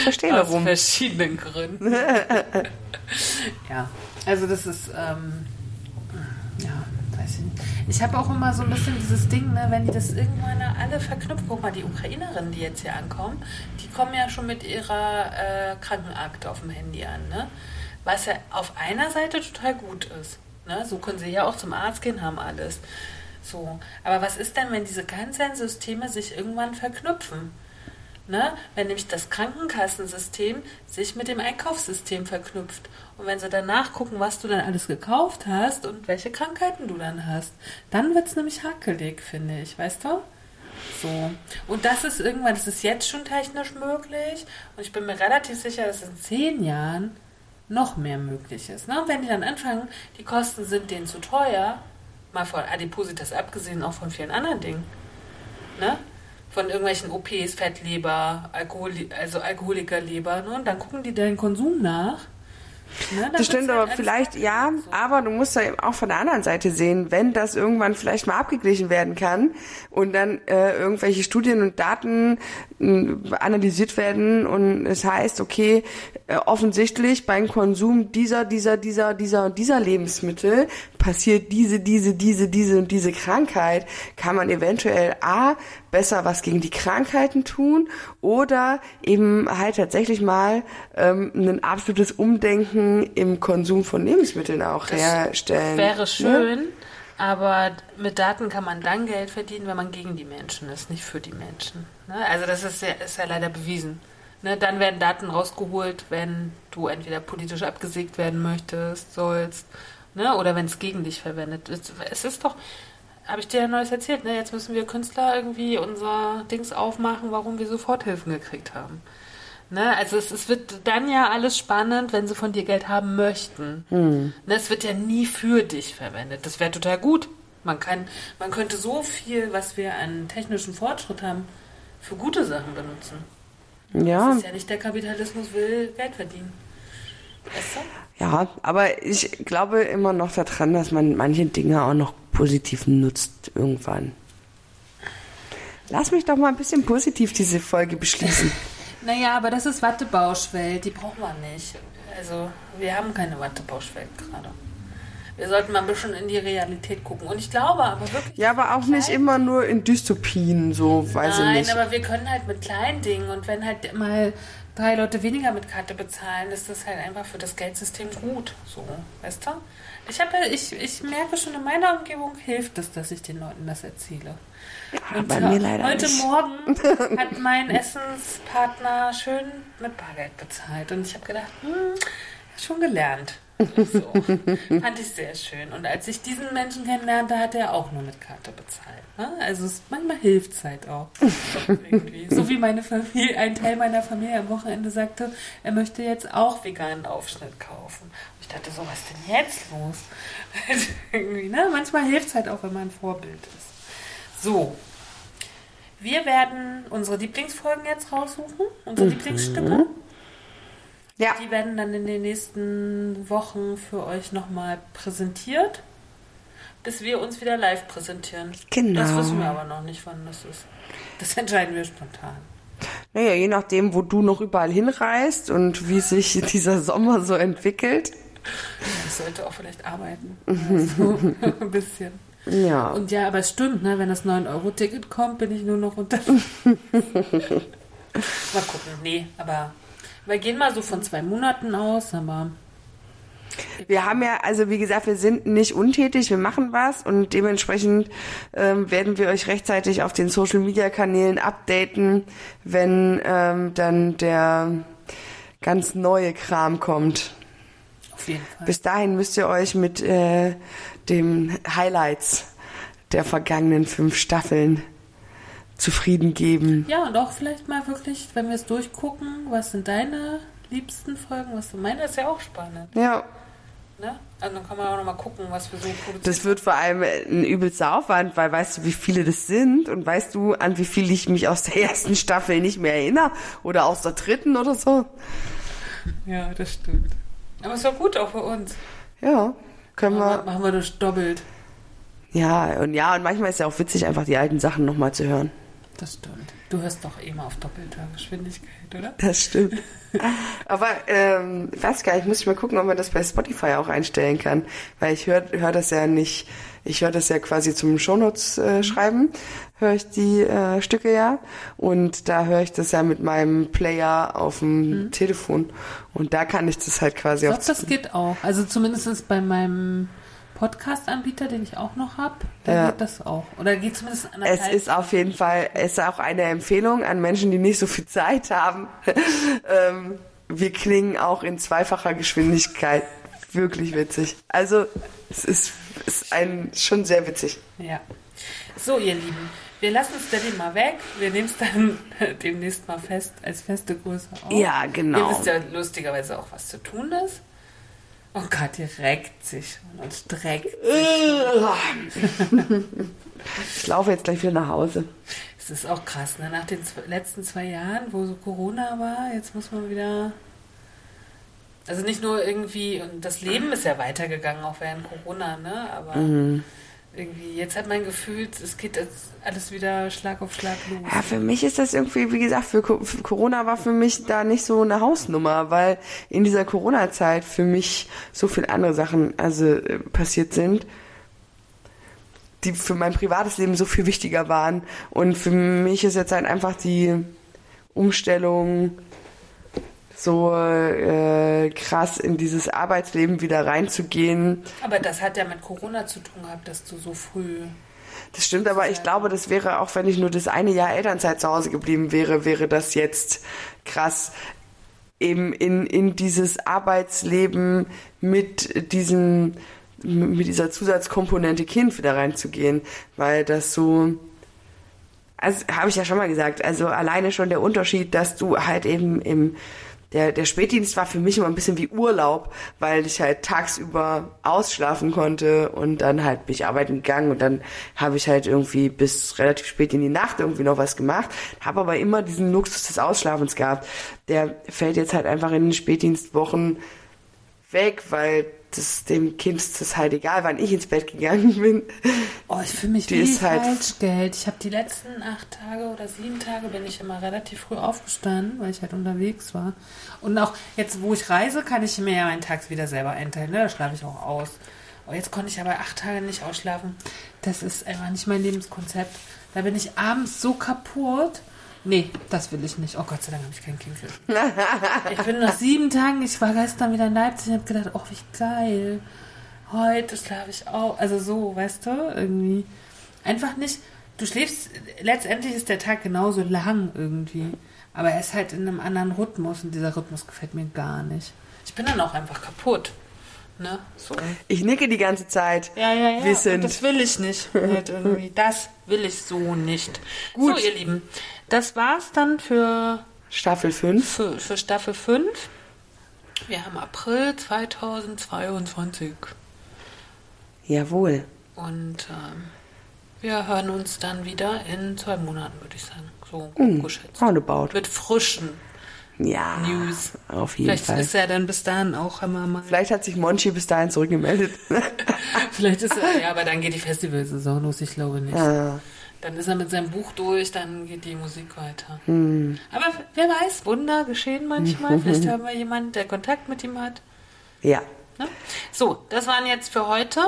S1: Verstehe warum.
S2: Aus verschiedenen Gründen. ja, also das ist, ähm, ja, ich habe auch immer so ein bisschen dieses Ding, ne, wenn die das irgendwann alle verknüpfen. Guck mal, die Ukrainerinnen, die jetzt hier ankommen, die kommen ja schon mit ihrer äh, Krankenakte auf dem Handy an. Ne? Was ja auf einer Seite total gut ist. Ne? So können sie ja auch zum Arzt gehen, haben alles. So. Aber was ist denn, wenn diese ganzen Systeme sich irgendwann verknüpfen? Ne? Wenn nämlich das Krankenkassensystem sich mit dem Einkaufssystem verknüpft. Und wenn sie danach gucken, was du dann alles gekauft hast und welche Krankheiten du dann hast, dann wird es nämlich hakelig, finde ich, weißt du? So. Und das ist irgendwann, das ist jetzt schon technisch möglich. Und ich bin mir relativ sicher, dass in zehn Jahren noch mehr möglich ist. Ne? Und wenn die dann anfangen, die Kosten sind denen zu teuer, mal von Adipositas abgesehen, auch von vielen anderen Dingen. Ne? Von irgendwelchen OPs, Fettleber, Alkohol, also Alkoholikerleber. Ne? Und dann gucken die deinen Konsum nach
S1: Ne, das stimmt halt aber vielleicht, ja, so. aber du musst ja eben auch von der anderen Seite sehen, wenn das irgendwann vielleicht mal abgeglichen werden kann und dann äh, irgendwelche Studien und Daten äh, analysiert werden und es heißt, okay, äh, offensichtlich beim Konsum dieser, dieser, dieser, dieser und dieser Lebensmittel passiert diese, diese, diese, diese und diese Krankheit, kann man eventuell A, besser was gegen die Krankheiten tun oder eben halt tatsächlich mal ähm, ein absolutes Umdenken im Konsum von Lebensmitteln auch das herstellen.
S2: Wäre ne? schön, ja? aber mit Daten kann man dann Geld verdienen, wenn man gegen die Menschen ist, nicht für die Menschen. Ne? Also das ist ja, ist ja leider bewiesen. Ne, dann werden Daten rausgeholt, wenn du entweder politisch abgesägt werden möchtest, sollst, ne, oder wenn es gegen dich verwendet wird. Es ist doch, habe ich dir ja Neues erzählt, ne? Jetzt müssen wir Künstler irgendwie unser Dings aufmachen, warum wir Soforthilfen gekriegt haben. Ne? Also es, es wird dann ja alles spannend, wenn sie von dir Geld haben möchten. Hm. Ne? Es wird ja nie für dich verwendet. Das wäre total gut. Man kann, man könnte so viel, was wir an technischen Fortschritt haben, für gute Sachen benutzen. Ja. Das ist ja nicht der Kapitalismus will Geld verdienen.
S1: Weißt du? Ja, aber ich glaube immer noch daran, dass man manche Dinge auch noch positiv nutzt irgendwann. Lass mich doch mal ein bisschen positiv diese Folge beschließen.
S2: naja, aber das ist Wattebauschwelt, die brauchen wir nicht. Also, wir haben keine Wattebauschwelt gerade. Wir sollten mal ein bisschen in die Realität gucken. Und ich glaube aber wirklich.
S1: Ja, aber auch nicht immer nur in Dystopien, so weiß
S2: Nein,
S1: ich nicht.
S2: Nein, aber wir können halt mit kleinen Dingen und wenn halt mal drei Leute weniger mit Karte bezahlen, ist das halt einfach für das Geldsystem gut. So, weißt du? Ich, habe, ich, ich merke schon, in meiner Umgebung hilft es, dass ich den Leuten das erzähle.
S1: Ja, und bei mir leider
S2: heute
S1: nicht.
S2: Morgen hat mein Essenspartner schön mit Bargeld bezahlt. Und ich habe gedacht, hm, schon gelernt. So. Fand ich sehr schön. Und als ich diesen Menschen kennenlernte, hat er auch nur mit Karte bezahlt. Ne? Also es, manchmal hilft es halt auch. so wie meine Familie, ein Teil meiner Familie am Wochenende sagte, er möchte jetzt auch veganen Aufschnitt kaufen. Und ich dachte so, was ist denn jetzt los? irgendwie, ne? Manchmal hilft es halt auch, wenn man ein Vorbild ist. So. Wir werden unsere Lieblingsfolgen jetzt raussuchen, unsere mhm. Lieblingsstücke. Ja. Die werden dann in den nächsten Wochen für euch nochmal präsentiert, bis wir uns wieder live präsentieren.
S1: Genau.
S2: Das wissen wir aber noch nicht, wann das ist. Das entscheiden wir spontan.
S1: Naja, je nachdem, wo du noch überall hinreist und wie sich dieser Sommer so entwickelt.
S2: Ich sollte auch vielleicht arbeiten. Also, ein bisschen. Ja. Und ja, aber es stimmt, ne? wenn das 9-Euro-Ticket kommt, bin ich nur noch unter. Mal gucken. Nee, aber wir gehen mal so von zwei Monaten aus, aber.
S1: Wir haben ja, also wie gesagt, wir sind nicht untätig, wir machen was und dementsprechend ähm, werden wir euch rechtzeitig auf den Social Media Kanälen updaten, wenn ähm, dann der ganz neue Kram kommt.
S2: Auf jeden Fall.
S1: Bis dahin müsst ihr euch mit äh, dem Highlights der vergangenen fünf Staffeln zufrieden geben.
S2: Ja, und auch vielleicht mal wirklich, wenn wir es durchgucken, was sind deine liebsten Folgen, was sind meine, ist ja auch spannend.
S1: Ja.
S2: Ne? Also dann kann man auch nochmal gucken, was wir so produzieren.
S1: Das wird vor allem ein übelster Aufwand, weil weißt du, wie viele das sind und weißt du, an wie viele ich mich aus der ersten Staffel nicht mehr erinnere oder aus der dritten oder so.
S2: Ja, das stimmt. Aber es doch gut auch für uns.
S1: Ja, können wir.
S2: Machen wir das doppelt.
S1: Ja, und ja, und manchmal ist es ja auch witzig, einfach die alten Sachen nochmal zu hören.
S2: Das stimmt. Du hörst doch immer auf doppelter Geschwindigkeit, oder?
S1: Das stimmt. Aber ähm, ich weiß gar nicht, muss ich mal gucken, ob man das bei Spotify auch einstellen kann. Weil ich höre hör das ja nicht, ich höre das ja quasi zum Shownotes äh, schreiben, höre ich die äh, Stücke ja. Und da höre ich das ja mit meinem Player auf dem mhm. Telefon. Und da kann ich das halt quasi
S2: ich glaub, das geht auch. Also zumindest bei meinem Podcast-Anbieter, den ich auch noch habe. Der
S1: Ja.
S2: geht das auch. Oder geht zumindest
S1: Es
S2: anderthalb.
S1: ist auf jeden Fall, es ist auch eine Empfehlung an Menschen, die nicht so viel Zeit haben. ähm, wir klingen auch in zweifacher Geschwindigkeit wirklich witzig. Also es ist, ist ein, schon sehr witzig.
S2: Ja. So, ihr Lieben, wir lassen Steady mal weg. Wir nehmen es dann demnächst mal fest, als feste Größe auf.
S1: Ja,
S2: Ihr
S1: genau.
S2: wisst ja lustigerweise auch, was zu tun ist. Oh Gott, die reckt sich und streckt.
S1: Ich laufe jetzt gleich wieder nach Hause.
S2: Es ist auch krass, ne? Nach den letzten zwei Jahren, wo so Corona war, jetzt muss man wieder. Also nicht nur irgendwie, und das Leben ist ja weitergegangen, auch während Corona, ne? Aber
S1: Mhm.
S2: Irgendwie, jetzt hat man gefühlt, es geht jetzt alles wieder Schlag auf Schlag los.
S1: Ja, für mich ist das irgendwie, wie gesagt, für, Co- für Corona war für mich da nicht so eine Hausnummer, weil in dieser Corona-Zeit für mich so viele andere Sachen also äh, passiert sind, die für mein privates Leben so viel wichtiger waren. Und für mich ist jetzt halt einfach die Umstellung so äh, krass in dieses Arbeitsleben wieder reinzugehen.
S2: Aber das hat ja mit Corona zu tun gehabt, dass du so früh.
S1: Das stimmt, aber ich glaube, das wäre auch, wenn ich nur das eine Jahr Elternzeit zu Hause geblieben wäre, wäre das jetzt krass eben in, in dieses Arbeitsleben mit diesem, mit dieser Zusatzkomponente Kind wieder reinzugehen, weil das so, also habe ich ja schon mal gesagt, also alleine schon der Unterschied, dass du halt eben im der, der Spätdienst war für mich immer ein bisschen wie Urlaub, weil ich halt tagsüber ausschlafen konnte und dann halt bin ich arbeiten gegangen und dann habe ich halt irgendwie bis relativ spät in die Nacht irgendwie noch was gemacht, habe aber immer diesen Luxus des Ausschlafens gehabt. Der fällt jetzt halt einfach in den Spätdienstwochen weg, weil das dem Kind ist das halt egal, wann ich ins Bett gegangen bin.
S2: Oh, ich fühle mich
S1: Die
S2: wie
S1: halt-
S2: Falschgeld. Ich habe die letzten acht Tage oder sieben Tage bin ich immer relativ früh aufgestanden, weil ich halt unterwegs war. Und auch jetzt, wo ich reise, kann ich mir ja meinen Tag wieder selber einteilen. Ne? Da schlafe ich auch aus. Oh, jetzt konnte ich aber acht Tage nicht ausschlafen. Das ist einfach nicht mein Lebenskonzept. Da bin ich abends so kaputt. Nee, das will ich nicht. Oh Gott sei Dank habe ich kein Kind. Ich bin nach sieben Tagen, ich war gestern wieder in Leipzig und habe gedacht, oh, wie geil. Heute schlafe ich auch. Also so, weißt du, irgendwie. Einfach nicht. Du schläfst, letztendlich ist der Tag genauso lang irgendwie. Aber er ist halt in einem anderen Rhythmus und dieser Rhythmus gefällt mir gar nicht. Ich bin dann auch einfach kaputt. Ne? So.
S1: Ich nicke die ganze Zeit.
S2: Ja, ja, ja.
S1: Wissend.
S2: Und das will ich nicht. Halt. Das will ich so nicht.
S1: Gut.
S2: So, ihr Lieben. Das war's dann für
S1: Staffel 5.
S2: für, für Staffel 5. Wir haben April 2022
S1: Jawohl.
S2: und ähm, wir hören uns dann wieder in zwei Monaten, würde ich sagen. So
S1: Mhm.
S2: geschätzt.
S1: Roundabout.
S2: Mit frischen
S1: Ja.
S2: News.
S1: Auf jeden
S2: Vielleicht
S1: Fall.
S2: ist er dann bis dahin auch immer mal.
S1: Vielleicht hat sich Monchi bis dahin zurückgemeldet.
S2: Vielleicht ist er. Ja, aber dann geht die Festivalsaison los, ich glaube nicht.
S1: Ah,
S2: Dann ist er mit seinem Buch durch, dann geht die Musik weiter.
S1: hm.
S2: Aber wer weiß, Wunder geschehen manchmal. Vielleicht haben wir jemanden, der Kontakt mit ihm hat.
S1: ja.
S2: Ne? So, das waren jetzt für heute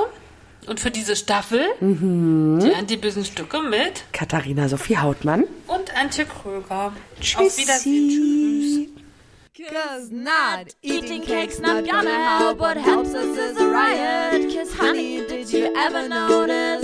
S2: und für diese Staffel
S1: Mhm.
S2: die antibösen Stücke mit
S1: Katharina Sophie Hautmann.
S2: und Antje Kröger. Auf Wiedersehen. Tschüss.
S3: Cause not eating cake's not gonna help. What helps us is a riot. Cause honey, did you ever notice